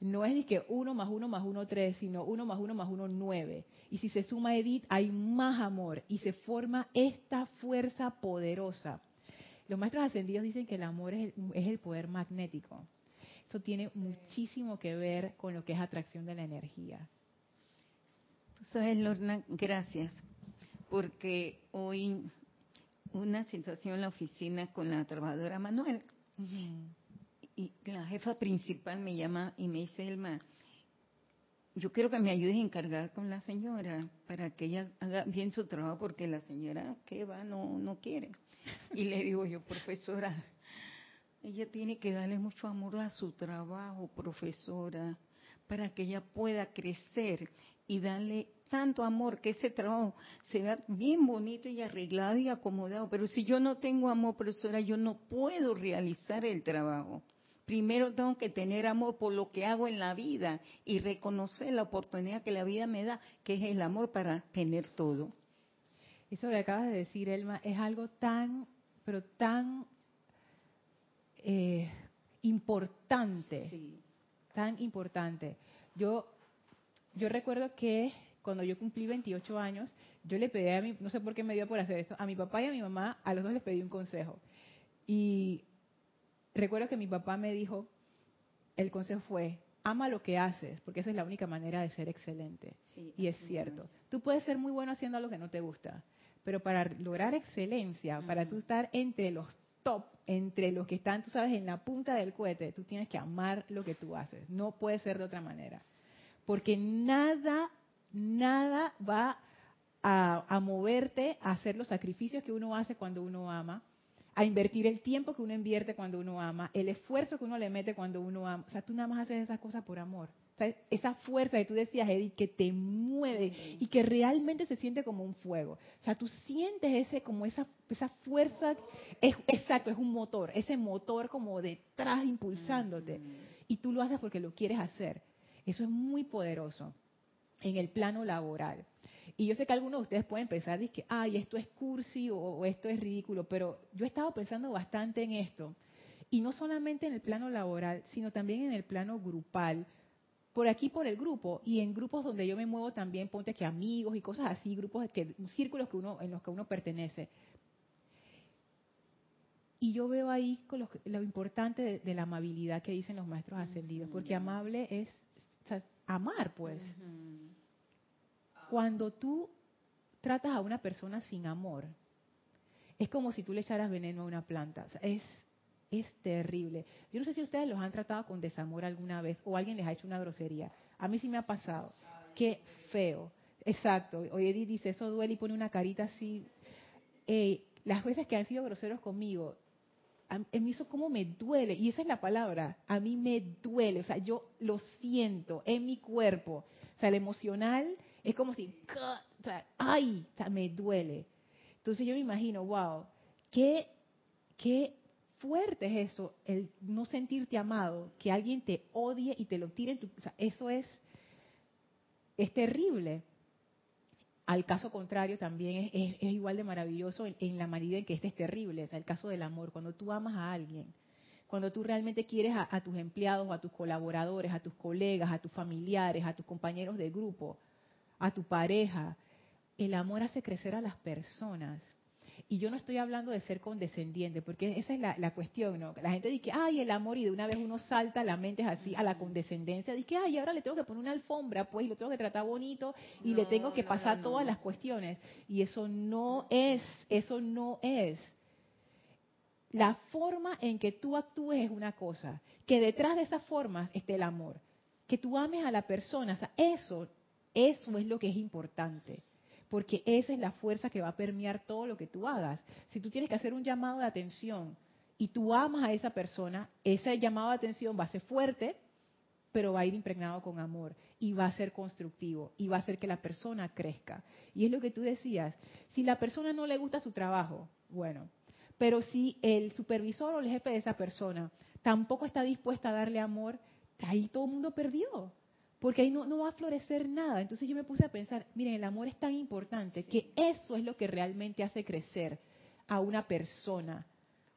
No es ni que uno más uno más uno tres, sino uno más uno más uno nueve. Y si se suma Edith, hay más amor y se forma esta fuerza poderosa. Los maestros ascendidos dicen que el amor es el, es el poder magnético. Eso tiene muchísimo que ver con lo que es atracción de la energía. Sabes, Lorna, gracias, porque hoy una sensación en la oficina con la trabajadora Manuel. Y la jefa principal me llama y me dice, Elma, yo quiero que me ayudes a encargar con la señora para que ella haga bien su trabajo porque la señora que va no, no quiere. Y le digo yo, profesora, ella tiene que darle mucho amor a su trabajo, profesora, para que ella pueda crecer y darle tanto amor que ese trabajo se vea bien bonito y arreglado y acomodado. Pero si yo no tengo amor, profesora, yo no puedo realizar el trabajo. Primero tengo que tener amor por lo que hago en la vida y reconocer la oportunidad que la vida me da, que es el amor para tener todo. Eso que acabas de decir, Elma, es algo tan, pero tan eh, importante. Tan importante. Yo, yo recuerdo que cuando yo cumplí 28 años, yo le pedí a mi, no sé por qué me dio por hacer esto, a mi papá y a mi mamá, a los dos les pedí un consejo. Y recuerdo que mi papá me dijo, el consejo fue, ama lo que haces, porque esa es la única manera de ser excelente. y es cierto. Tú puedes ser muy bueno haciendo algo que no te gusta, pero para lograr excelencia, para tú estar entre los top, entre los que están, tú sabes, en la punta del cohete, tú tienes que amar lo que tú haces. No puede ser de otra manera. Porque nada nada va a, moverte a hacer los sacrificios que uno hace cuando uno ama, a invertir el tiempo que uno invierte cuando uno ama, el esfuerzo que uno le mete cuando uno ama. O sea, tú nada más haces esas cosas por amor. O esa fuerza que tú decías, Edith, que te mueve y que realmente se siente como un fuego. O sea, tú sientes ese, como esa, esa fuerza, es, exacto, es un motor, ese motor como detrás impulsándote. Y tú lo haces porque lo quieres hacer. Eso es muy poderoso en el plano laboral. Y yo sé que algunos de ustedes pueden pensar, que, ay, esto es cursi o, esto es ridículo, pero yo he estado pensando bastante en esto. Y no solamente en el plano laboral, sino también en el plano grupal. Por aquí, por el grupo, y en grupos donde yo me muevo también, ponte que amigos y cosas así, grupos, que, círculos que uno, en los que uno pertenece. Y yo veo ahí con lo, importante de, la amabilidad que dicen los maestros ascendidos, porque amable es amar, pues. Cuando tú tratas a una persona sin amor, es como si tú le echaras veneno a una planta. es, es terrible. Yo no sé si ustedes los han tratado con desamor alguna vez o alguien les ha hecho una grosería. A mí sí me ha pasado. Qué feo. Exacto. Oye, dice, eso duele y pone una carita así. las veces que han sido groseros conmigo, a, mí eso como me duele, y esa es la palabra, a mí me duele, o sea, yo lo siento en mi cuerpo, o sea, el emocional es como si, o sea, ay, o sea, me duele. Entonces yo me imagino, wow, qué, qué fuerte es eso, el no sentirte amado, que alguien te odie y te lo tire en tu, o sea, eso es, es terrible. Al caso contrario, también es, igual de maravilloso en, la medida en que este es terrible. Es el caso del amor. Cuando tú amas a alguien, cuando tú realmente quieres a, tus empleados, a tus colaboradores, a tus colegas, a tus familiares, a tus compañeros de grupo, a tu pareja, el amor hace crecer a las personas. Y yo no estoy hablando de ser condescendiente, porque esa es la, cuestión, ¿no? La gente dice, ay, el amor, y de una vez uno salta, la mente es así, a la condescendencia, dice, ay, ahora le tengo que poner una alfombra, pues, y lo tengo que tratar bonito, y le tengo que pasar todas las cuestiones. Y eso no es, eso no es. La forma en que tú actúes es una cosa, que detrás de esas formas esté el amor. Que tú ames a la persona, o sea, eso, eso es lo que es importante porque esa es la fuerza que va a permear todo lo que tú hagas. Si tú tienes que hacer un llamado de atención y tú amas a esa persona, ese llamado de atención va a ser fuerte, pero va a ir impregnado con amor y va a ser constructivo y va a hacer que la persona crezca. Y es lo que tú decías, si la persona no le gusta su trabajo, bueno, pero si el supervisor o el jefe de esa persona tampoco está dispuesta a darle amor, ahí todo el mundo perdió, porque ahí no, no va a florecer nada. Entonces yo me puse a pensar, miren, el amor es tan importante que eso es lo que realmente hace crecer a una persona,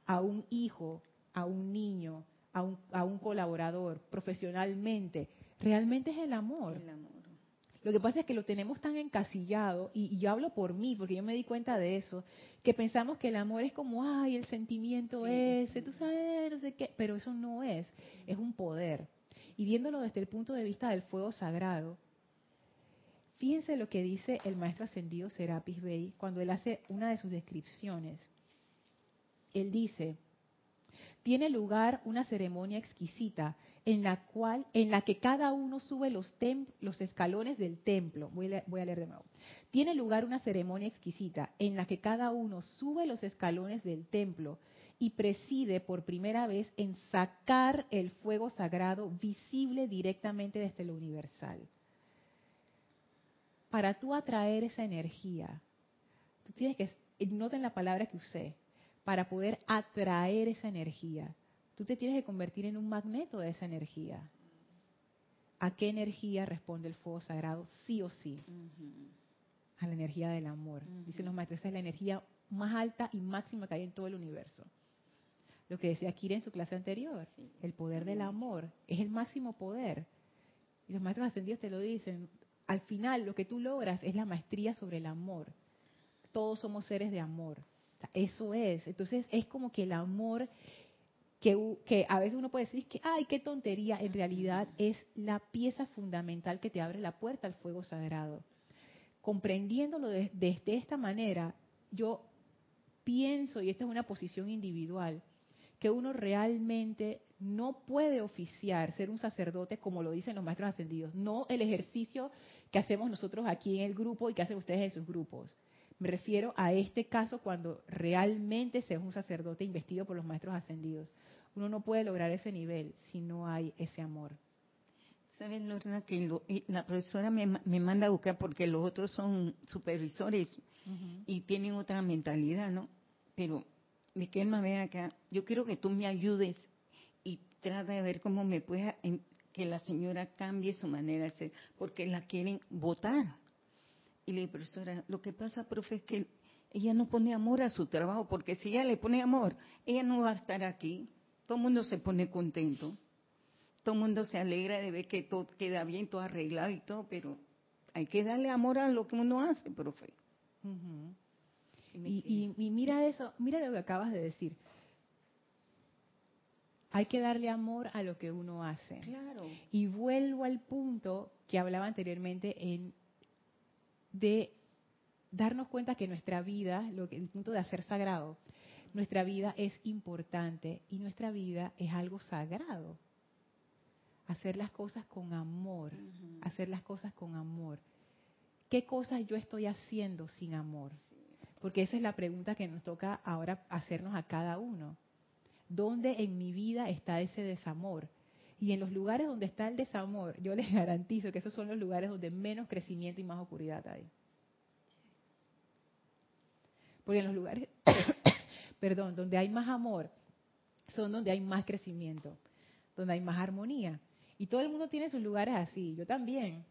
a un hijo, a un niño, a un, a un colaborador, profesionalmente. Realmente es el amor. El amor. Lo que pasa es que lo tenemos tan encasillado, y, y yo hablo por mí, porque yo me di cuenta de eso, que pensamos que el amor es como, ay, el sentimiento Sí. ese, tú sabes, no sé qué, pero eso no es, es un poder. Y viéndolo desde el punto de vista del fuego sagrado, fíjense lo que dice el maestro ascendido Serapis Bey cuando él hace una de sus descripciones. Él dice, tiene lugar una ceremonia exquisita en la cual en la que cada uno sube los tem- los escalones del templo. Voy a, voy a leer de nuevo. Tiene lugar una ceremonia exquisita en la que cada uno sube los escalones del templo y preside por primera vez en sacar el fuego sagrado visible directamente desde lo universal. Para tú atraer esa energía, tú tienes que, noten la palabra que usé, para poder atraer esa energía, tú te tienes que convertir en un magneto de esa energía. ¿A qué energía responde el fuego sagrado? Sí o sí, a la energía del amor. Dicen los maestros, esa es la energía más alta y máxima que hay en todo el universo. Lo que decía Kira en su clase anterior, Sí. el poder del amor es el máximo poder. Y los maestros ascendidos te lo dicen. Al final, lo que tú logras es la maestría sobre el amor. Todos somos seres de amor. O sea, eso es. Entonces, es como que el amor que, que a veces uno puede decir que, ay, qué tontería, en realidad es la pieza fundamental que te abre la puerta al fuego sagrado. Comprendiéndolo de- desde esta manera, yo pienso, y esta es una posición individual, que uno realmente no puede oficiar, ser un sacerdote como lo dicen los maestros ascendidos, no el ejercicio que hacemos nosotros aquí en el grupo y que hacen ustedes en sus grupos. Me refiero a este caso cuando realmente se es un sacerdote investido por los maestros ascendidos. Uno no puede lograr ese nivel si no hay ese amor. ¿Sabes, Lorna, que lo- la profesora me, me manda a buscar porque los otros son supervisores y tienen otra mentalidad, ¿no? Pero, Miquelma, ven acá, yo quiero que tú me ayudes y trata de ver cómo me puedes, que la señora cambie su manera de ser, porque la quieren votar. Y le dije, profesora, lo que pasa, profe, es que ella no pone amor a su trabajo, porque si ella le pone amor, ella no va a estar aquí. Todo el mundo se pone contento. Todo el mundo se alegra de ver que todo queda bien, todo arreglado y todo, pero hay que darle amor a lo que uno hace, profe. Y, quedé. y- y mira eso, mira lo que acabas de decir. Hay que darle amor a lo que uno hace. Claro. Y vuelvo al punto que hablaba anteriormente en de darnos cuenta que nuestra vida, lo que, el punto de hacer sagrado, nuestra vida es importante y nuestra vida es algo sagrado. Hacer las cosas con amor, hacer las cosas con amor. ¿Qué cosas yo estoy haciendo sin amor? Porque esa es la pregunta que nos toca ahora hacernos a cada uno. ¿Dónde en mi vida está ese desamor? Y en los lugares donde está el desamor, yo les garantizo que esos son los lugares donde menos crecimiento y más oscuridad hay. Porque en los lugares, perdón, donde hay más amor, son donde hay más crecimiento, donde hay más armonía. Y todo el mundo tiene sus lugares así, yo también.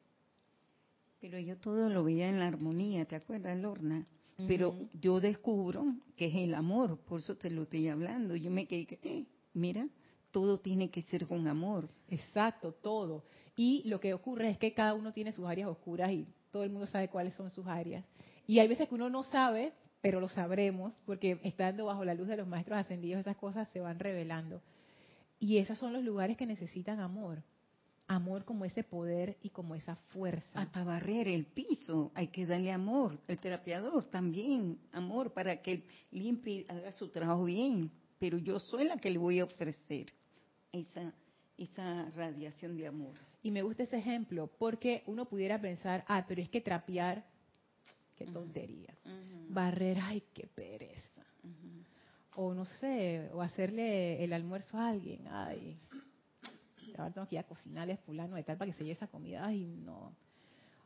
Pero yo todo lo veía en la armonía, ¿te acuerdas, Lorna? Pero yo descubro que es el amor, por eso te lo estoy hablando. Yo me quedé, que, eh, mira, todo tiene que ser con amor. Exacto, todo. Y lo que ocurre es que cada uno tiene sus áreas oscuras y todo el mundo sabe cuáles son sus áreas. Y hay veces que uno no sabe, pero lo sabremos, porque estando bajo la luz de los maestros ascendidos, esas cosas se van revelando. Y esos son los lugares que necesitan amor. Amor como ese poder y como esa fuerza. Hasta barrer el piso, hay que darle amor. El terapiador también, amor, para que él limpie y haga su trabajo bien. Pero yo soy la que le voy a ofrecer esa, esa radiación de amor. Y me gusta ese ejemplo, porque uno pudiera pensar, ah, pero es que trapear, qué tontería. Barrer, ay, qué pereza. o no sé, o hacerle el almuerzo a alguien, ay, ahora tengo que ir a cocinarle fulano de tal para que se lleve esa comida, ay, no.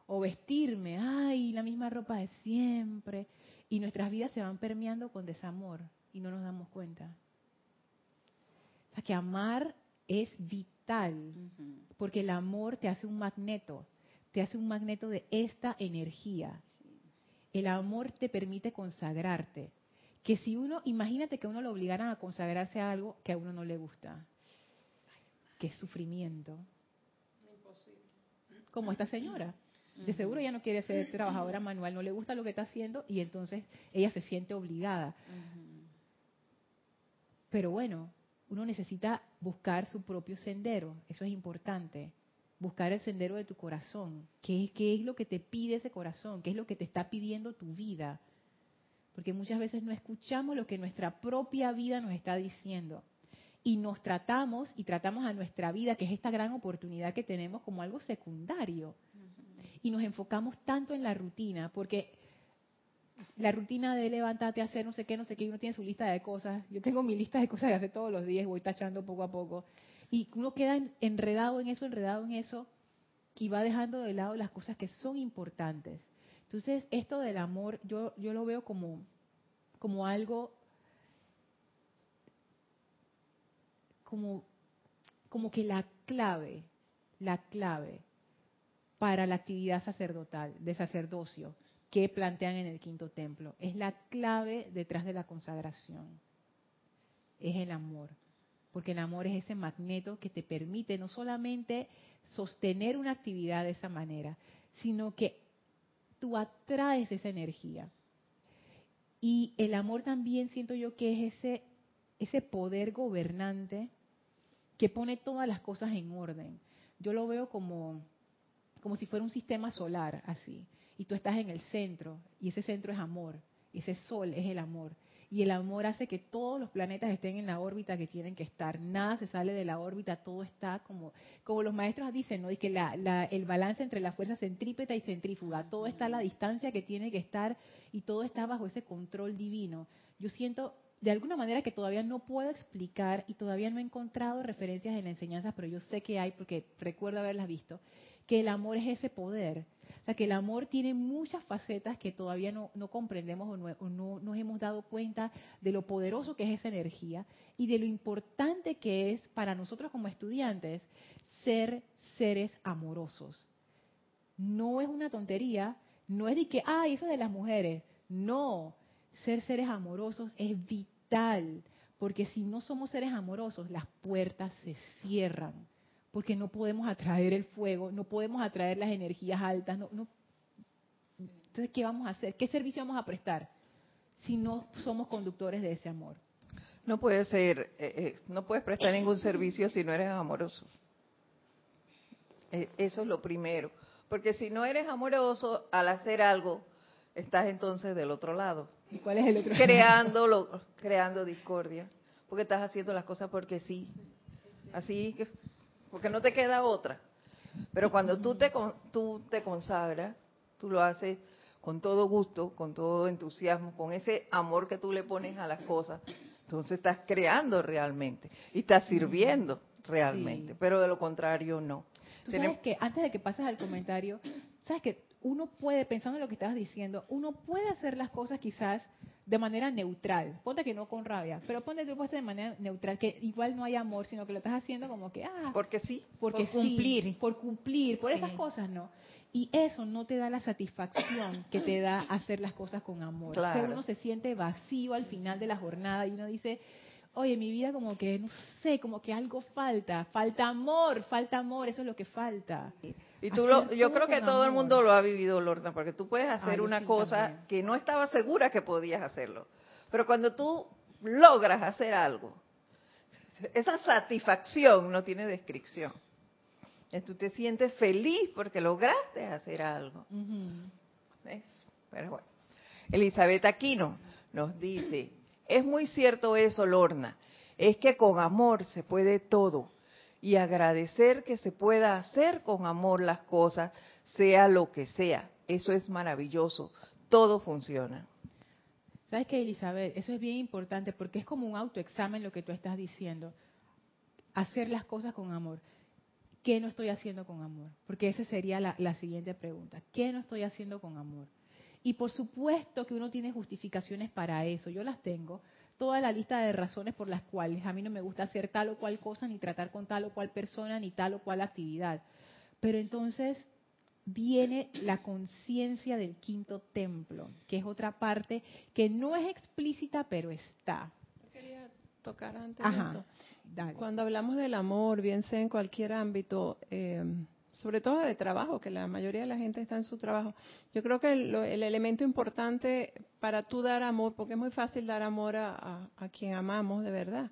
O vestirme, ay, la misma ropa de siempre. Y nuestras vidas se van permeando con desamor y no nos damos cuenta. O sea que amar es vital, porque el amor te hace un magneto, te hace un magneto de esta energía. El amor te permite consagrarte. Que si uno, imagínate que uno lo obligaran a consagrarse a algo que a uno no le gusta. Qué sufrimiento. Como esta señora. De seguro ella no quiere ser trabajadora manual, no le gusta lo que está haciendo y entonces ella se siente obligada. Pero bueno, uno necesita buscar su propio sendero, eso es importante. Buscar el sendero de tu corazón. ¿Qué, ¿Qué es lo que te pide ese corazón? ¿Qué es lo que te está pidiendo tu vida? Porque muchas veces no escuchamos lo que nuestra propia vida nos está diciendo. Y nos tratamos y tratamos a nuestra vida, que es esta gran oportunidad que tenemos, como algo secundario. Y nos enfocamos tanto en la rutina, porque la rutina de levantarte, hacer no sé qué, no sé qué, uno tiene su lista de cosas. Yo tengo mi lista de cosas de hacer todos los días, voy tachando poco a poco. Y uno queda enredado en eso, enredado en eso, y va dejando de lado las cosas que son importantes. Entonces, esto del amor, yo, yo lo veo como, como algo, como, como que la clave, la clave para la actividad sacerdotal, de sacerdocio, que plantean en el quinto templo. Es la clave detrás de la consagración. Es el amor. Porque el amor es ese magneto que te permite no solamente sostener una actividad de esa manera, sino que tú atraes esa energía. Y el amor también siento yo que es ese, ese poder gobernante que pone todas las cosas en orden. Yo lo veo como, como si fuera un sistema solar, así y tú estás en el centro, y ese centro es amor, ese sol es el amor. Y el amor hace que todos los planetas estén en la órbita que tienen que estar. Nada se sale de la órbita, todo está como, como los maestros dicen, ¿no? Y que la, el balance entre la fuerza centrípeta y centrífuga, todo está a la distancia que tiene que estar y todo está bajo ese control divino. Yo siento de alguna manera que todavía no puedo explicar y todavía no he encontrado referencias en la enseñanza, pero yo sé que hay porque recuerdo haberlas visto, que el amor es ese poder o sea, que el amor tiene muchas facetas que todavía no, comprendemos o no, nos hemos dado cuenta de lo poderoso que es esa energía y de lo importante que es para nosotros como estudiantes ser seres amorosos. No es una tontería, no es de que, ah, eso es de las mujeres. No, ser seres amorosos es vital, porque si no somos seres amorosos, las puertas se cierran porque no podemos atraer el fuego, no podemos atraer las energías altas. No, Entonces, ¿qué vamos a hacer? ¿Qué servicio vamos a prestar si no somos conductores de ese amor? No puede ser, eh, eh, no puedes prestar ningún servicio si no eres amoroso. Eh, eso es lo primero. Porque si no eres amoroso, al hacer algo, estás entonces del otro lado. ¿Y cuál es el otro creando, lo, creando discordia. Porque estás haciendo las cosas porque sí. Así que porque no te queda otra. Pero cuando tú te, tú te consagras, tú lo haces con todo gusto, con todo entusiasmo, con ese amor que tú le pones a las cosas, entonces estás creando realmente y estás sirviendo realmente, pero de lo contrario no. Tú sabes que antes de que pases al comentario, sabes que uno puede, pensando en lo que estabas diciendo, uno puede hacer las cosas quizás de manera neutral. Ponte que no con rabia, pero ponte tú de manera neutral, que igual no hay amor, sino que lo estás haciendo como que, ah, porque sí, porque por cumplir, por cumplir, por esas cosas, ¿no? Y eso no te da la satisfacción que te da hacer las cosas con amor. Claro. uno se siente vacío al final de la jornada y uno dice, oye, mi vida como que, no sé, como que algo falta, falta amor, falta amor, eso es lo que falta. Y tú lo, yo creo que todo el mundo lo ha vivido, Lorna, porque tú puedes hacer una cosa que no estaba segura que podías hacerlo. Pero cuando tú logras hacer algo, esa satisfacción no tiene descripción. Tú te sientes feliz porque lograste hacer algo. Pero bueno. Elizabeth Aquino nos dice, es muy cierto eso, Lorna. Es que con amor se puede todo. Y agradecer que se pueda hacer con amor las cosas, sea lo que sea. Eso es maravilloso. Todo funciona. ¿Sabes qué, Elizabeth? Eso es bien importante porque es como un autoexamen lo que tú estás diciendo. Hacer las cosas con amor. ¿Qué no estoy haciendo con amor? Porque esa sería la, la siguiente pregunta. ¿Qué no estoy haciendo con amor? Y por supuesto que uno tiene justificaciones para eso. Yo las tengo. Toda la lista de razones por las cuales a mí no me gusta hacer tal o cual cosa, ni tratar con tal o cual persona, ni tal o cual actividad. Pero entonces viene la conciencia del quinto templo, que es otra parte que no es explícita, pero está. quería tocar antes de esto. Cuando hablamos del amor, bien sea en cualquier ámbito, eh, sobre todo de trabajo, que la mayoría de la gente está en su trabajo. Yo creo que el, elemento importante para tú dar amor, porque es muy fácil dar amor a, quien amamos de verdad,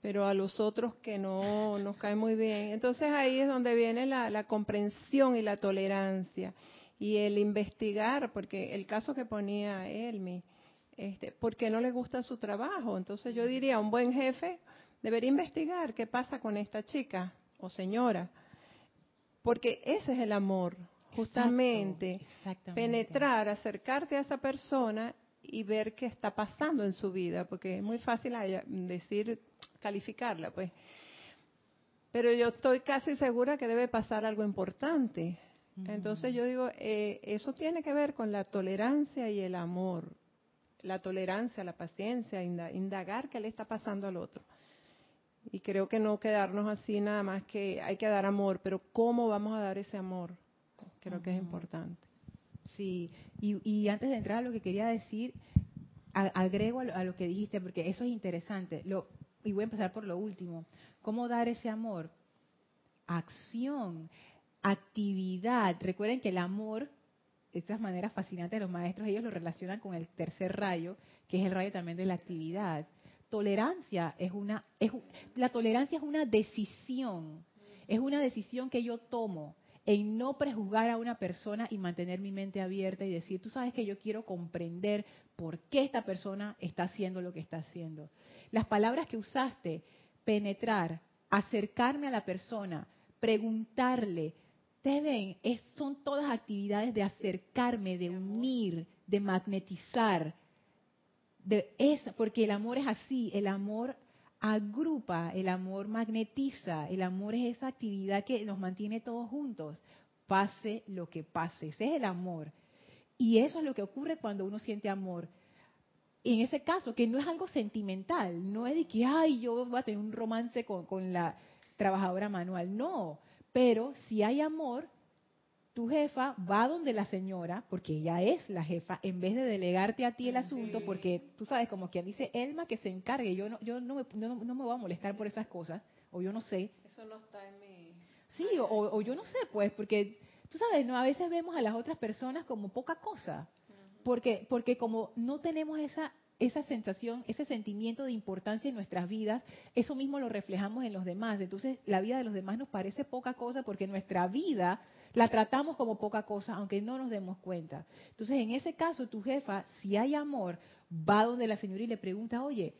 pero a los otros que no nos cae muy bien. Entonces ahí es donde viene la, comprensión y la tolerancia y el investigar, porque el caso que ponía Elmi, este, porque no le gusta su trabajo. Entonces yo diría, un buen jefe debería investigar qué pasa con esta chica o señora porque ese es el amor, justamente. penetrar, acercarte a esa persona y ver qué está pasando en su vida, porque es muy fácil decir, calificarla, pues. Pero yo estoy casi segura que debe pasar algo importante. Entonces yo digo, eh, eso tiene que ver con la tolerancia y el amor. La tolerancia, la paciencia, indagar qué le está pasando al otro. Y creo que no quedarnos así nada más que hay que dar amor, pero ¿cómo vamos a dar ese amor? Creo que es importante. Sí, y, antes de entrar a lo que quería decir, agrego a lo, que dijiste, porque eso es interesante. Lo, y voy a empezar por lo último. ¿Cómo dar ese amor? Acción, actividad. Recuerden que el amor, de estas maneras fascinantes los maestros, ellos lo relacionan con el tercer rayo, que es el rayo también de la actividad tolerancia es una, es, la tolerancia es una decisión, es una decisión que yo tomo en no prejuzgar a una persona y mantener mi mente abierta y decir, tú sabes que yo quiero comprender por qué esta persona está haciendo lo que está haciendo. Las palabras que usaste, penetrar, acercarme a la persona, preguntarle, te ven, son todas actividades de acercarme, de unir, de magnetizar, de porque el amor es así, el amor agrupa, el amor magnetiza, el amor es esa actividad que nos mantiene todos juntos, pase lo que pase, ese es el amor. Y eso es lo que ocurre cuando uno siente amor. En ese caso, que no es algo sentimental, no es de que, ay, yo voy a tener un romance con, con la trabajadora manual, no, pero si hay amor, tu jefa va donde la señora, porque ella es la jefa, en vez de delegarte a ti el asunto, porque tú sabes, como quien dice, Elma que se encargue, yo no, yo no me, no, me voy a molestar por esas cosas, o yo no sé. Eso no está en mi... Sí, o, yo no sé, pues, porque tú sabes, no a veces vemos a las otras personas como poca cosa, porque, porque como no tenemos esa esa sensación, ese sentimiento de importancia en nuestras vidas, eso mismo lo reflejamos en los demás. Entonces, la vida de los demás nos parece poca cosa porque nuestra vida la tratamos como poca cosa, aunque no nos demos cuenta. Entonces, en ese caso, tu jefa, si hay amor, va donde la señora y le pregunta, oye,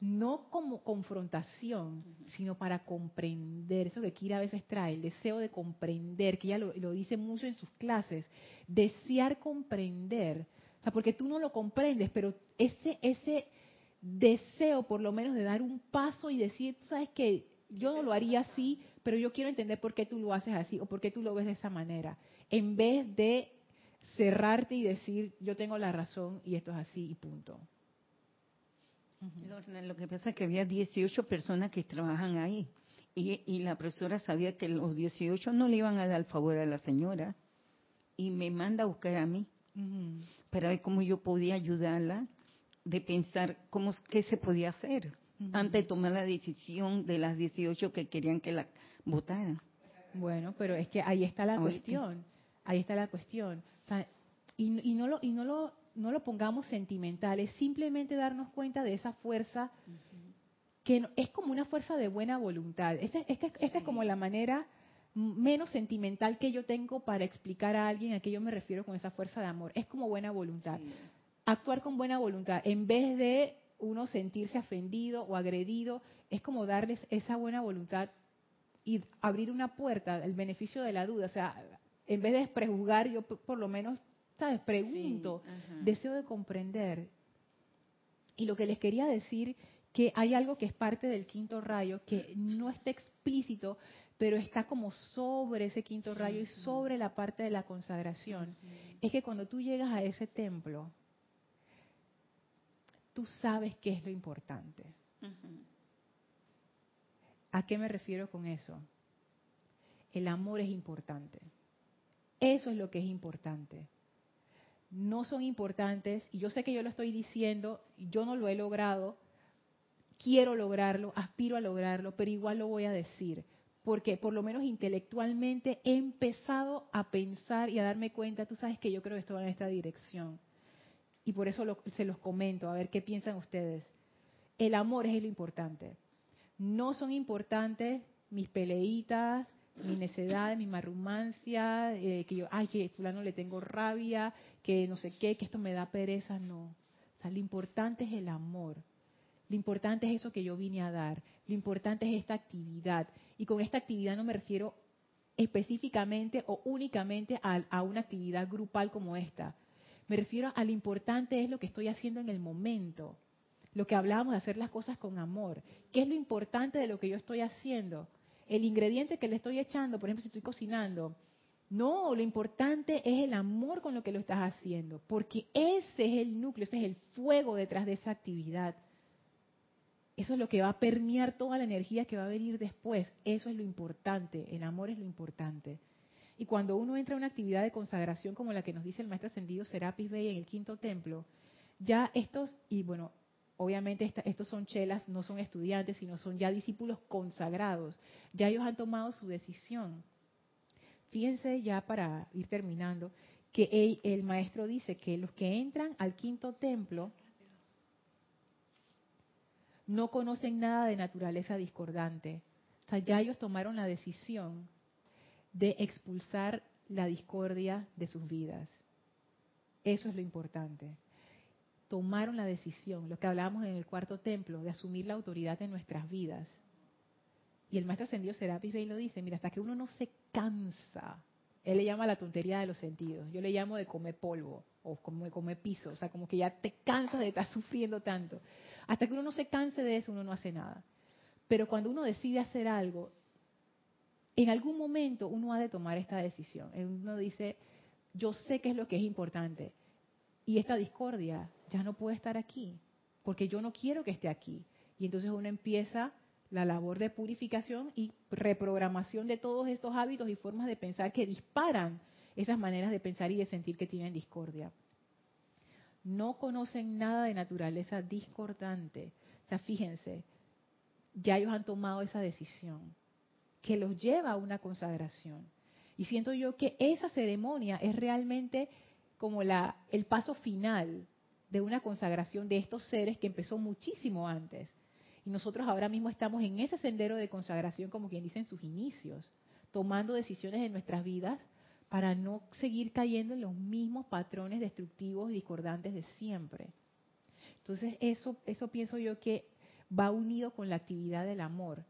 no como confrontación, sino para comprender, eso que Kira a veces trae, el deseo de comprender, que ella lo, lo dice mucho en sus clases, desear comprender. Sea, porque tú no lo comprendes, pero ese, ese deseo por lo menos de dar un paso y decir, sabes que yo no lo haría así, pero yo quiero entender por qué tú lo haces así o por qué tú lo ves de esa manera, en vez de cerrarte y decir, yo tengo la razón y esto es así y punto. Lo que pasa es que había 18 personas que trabajan ahí y, y la profesora sabía que los 18 no le iban a dar el favor a la señora y me manda a buscar a mí para ver cómo yo podía ayudarla, de pensar cómo, qué se podía hacer antes de tomar la decisión de las 18 que querían que la votaran. Bueno, pero es que ahí está la cuestión, ahí está la cuestión. y, no lo y no lo no lo pongamos sentimental, es simplemente darnos cuenta de esa fuerza que es como una fuerza de buena voluntad. Esta es como la manera menos sentimental que yo tengo para explicar a alguien a qué yo me refiero con esa fuerza de amor. Es como buena voluntad. Actuar con buena voluntad, en vez de uno sentirse ofendido o agredido, es como darles esa buena voluntad y abrir una puerta, el beneficio de la duda. O sea, en vez de prejuzgar, yo por lo menos, ¿sabes? Pregunto, deseo de comprender. Y lo que les quería decir que hay algo que es parte del quinto rayo que no está explícito, pero está como sobre ese quinto rayo y sobre la parte de la consagración. Es que cuando tú llegas a ese templo, tú sabes qué es lo importante. ¿A qué me refiero con eso? El amor es importante. Eso es lo que es importante. No son importantes, y yo sé que yo lo estoy diciendo, yo no lo he logrado, quiero lograrlo, aspiro a lograrlo, pero igual lo voy a decir, porque por lo menos intelectualmente he empezado a pensar y a darme cuenta, tú sabes que yo creo que esto va en esta dirección. Y por eso se los comento, a ver qué piensan ustedes. El amor es lo importante. No son importantes mis peleitas, mis necedades, mi marrumancia, eh, que yo, ay, que fulano le tengo rabia, que no sé qué, que esto me da pereza, no. O sea, lo importante es el amor. Lo importante es eso que yo vine a dar. Lo importante es esta actividad. Y con esta actividad no me refiero específicamente o únicamente a, a una actividad grupal como esta. Me refiero a lo importante es lo que estoy haciendo en el momento. Lo que hablábamos de hacer las cosas con amor. ¿Qué es lo importante de lo que yo estoy haciendo? El ingrediente que le estoy echando, por ejemplo, si estoy cocinando. No, lo importante es el amor con lo que lo estás haciendo, porque ese es el núcleo, ese es el fuego detrás de esa actividad. Eso es lo que va a permear toda la energía que va a venir después. Eso es lo importante. El amor es lo importante. Y cuando uno entra a una actividad de consagración como la que nos dice el maestro ascendido Serapis Bey en el quinto templo, ya estos, y bueno, obviamente estos son chelas, no son estudiantes, sino son ya discípulos consagrados. Ya ellos han tomado su decisión. Fíjense ya para ir terminando, que el maestro dice que los que entran al quinto templo, no conocen nada de naturaleza discordante. O sea, ya ellos tomaron la decisión de expulsar la discordia de sus vidas. Eso es lo importante. Tomaron la decisión, lo que hablábamos en el cuarto templo, de asumir la autoridad en nuestras vidas. Y el maestro ascendido Serapis Bey lo dice, mira, hasta que uno no se cansa, él le llama la tontería de los sentidos, yo le llamo de comer polvo o como comer piso, o sea, como que ya te cansas de estar sufriendo tanto. Hasta que uno no se canse de eso, uno no hace nada. Pero cuando uno decide hacer algo, en algún momento uno ha de tomar esta decisión. Uno dice, yo sé qué es lo que es importante. Y esta discordia ya no puede estar aquí, porque yo no quiero que esté aquí. Y entonces uno empieza la labor de purificación y reprogramación de todos estos hábitos y formas de pensar que disparan esas maneras de pensar y de sentir que tienen discordia no conocen nada de naturaleza discordante. O sea, fíjense, ya ellos han tomado esa decisión que los lleva a una consagración. Y siento yo que esa ceremonia es realmente como la, el paso final de una consagración de estos seres que empezó muchísimo antes. Y nosotros ahora mismo estamos en ese sendero de consagración, como quien dice, en sus inicios, tomando decisiones en nuestras vidas para no seguir cayendo en los mismos patrones destructivos y discordantes de siempre. Entonces, eso, eso pienso yo que va unido con la actividad del amor.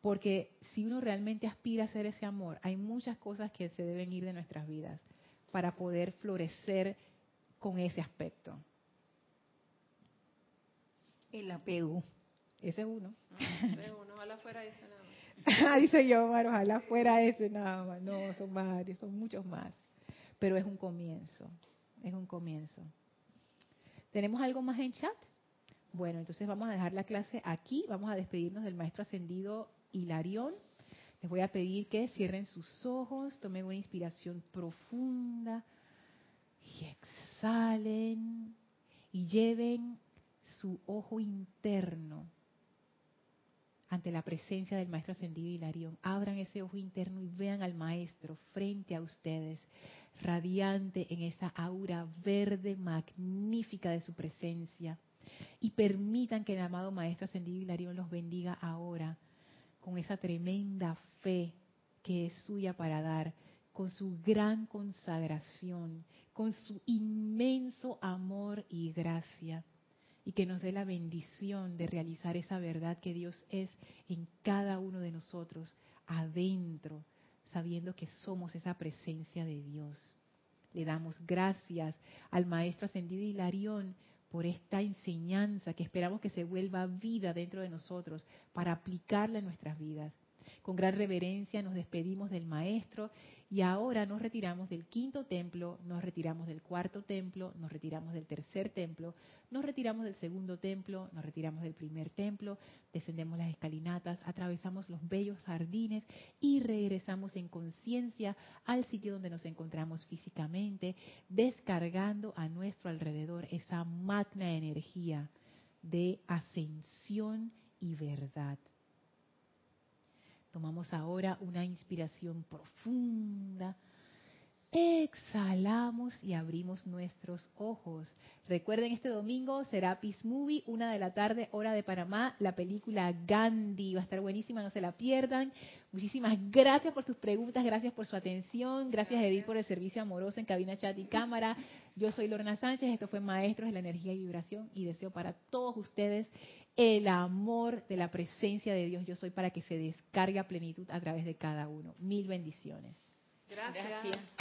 Porque si uno realmente aspira a hacer ese amor, hay muchas cosas que se deben ir de nuestras vidas para poder florecer con ese aspecto. El apego. Ese es uno. Ese es uno, ojalá fuera ese nada Dice yo, ojalá fuera ese nada más. No, son varios, son muchos más. Pero es un comienzo, es un comienzo. ¿Tenemos algo más en chat? Bueno, entonces vamos a dejar la clase aquí. Vamos a despedirnos del maestro ascendido Hilarión. Les voy a pedir que cierren sus ojos, tomen una inspiración profunda y exhalen y lleven su ojo interno ante la presencia del Maestro Ascendido Hilarión. Abran ese ojo interno y vean al Maestro frente a ustedes, radiante en esa aura verde magnífica de su presencia. Y permitan que el amado Maestro Ascendido Hilarión los bendiga ahora con esa tremenda fe que es suya para dar, con su gran consagración, con su inmenso amor y gracia y que nos dé la bendición de realizar esa verdad que Dios es en cada uno de nosotros, adentro, sabiendo que somos esa presencia de Dios. Le damos gracias al Maestro Ascendido Hilarión por esta enseñanza que esperamos que se vuelva vida dentro de nosotros para aplicarla en nuestras vidas. Con gran reverencia nos despedimos del Maestro y ahora nos retiramos del quinto templo, nos retiramos del cuarto templo, nos retiramos del tercer templo, nos retiramos del segundo templo, nos retiramos del primer templo, descendemos las escalinatas, atravesamos los bellos jardines y regresamos en conciencia al sitio donde nos encontramos físicamente, descargando a nuestro alrededor esa magna energía de ascensión y verdad. Tomamos ahora una inspiración profunda. Exhalamos y abrimos nuestros ojos. Recuerden, este domingo será Peace Movie, una de la tarde, hora de Panamá, la película Gandhi. Va a estar buenísima, no se la pierdan. Muchísimas gracias por sus preguntas, gracias por su atención, gracias Edith por el servicio amoroso en cabina, chat y cámara. Yo soy Lorna Sánchez, esto fue Maestros de la Energía y Vibración y deseo para todos ustedes el amor de la presencia de Dios yo soy para que se descargue a plenitud a través de cada uno. Mil bendiciones. Gracias.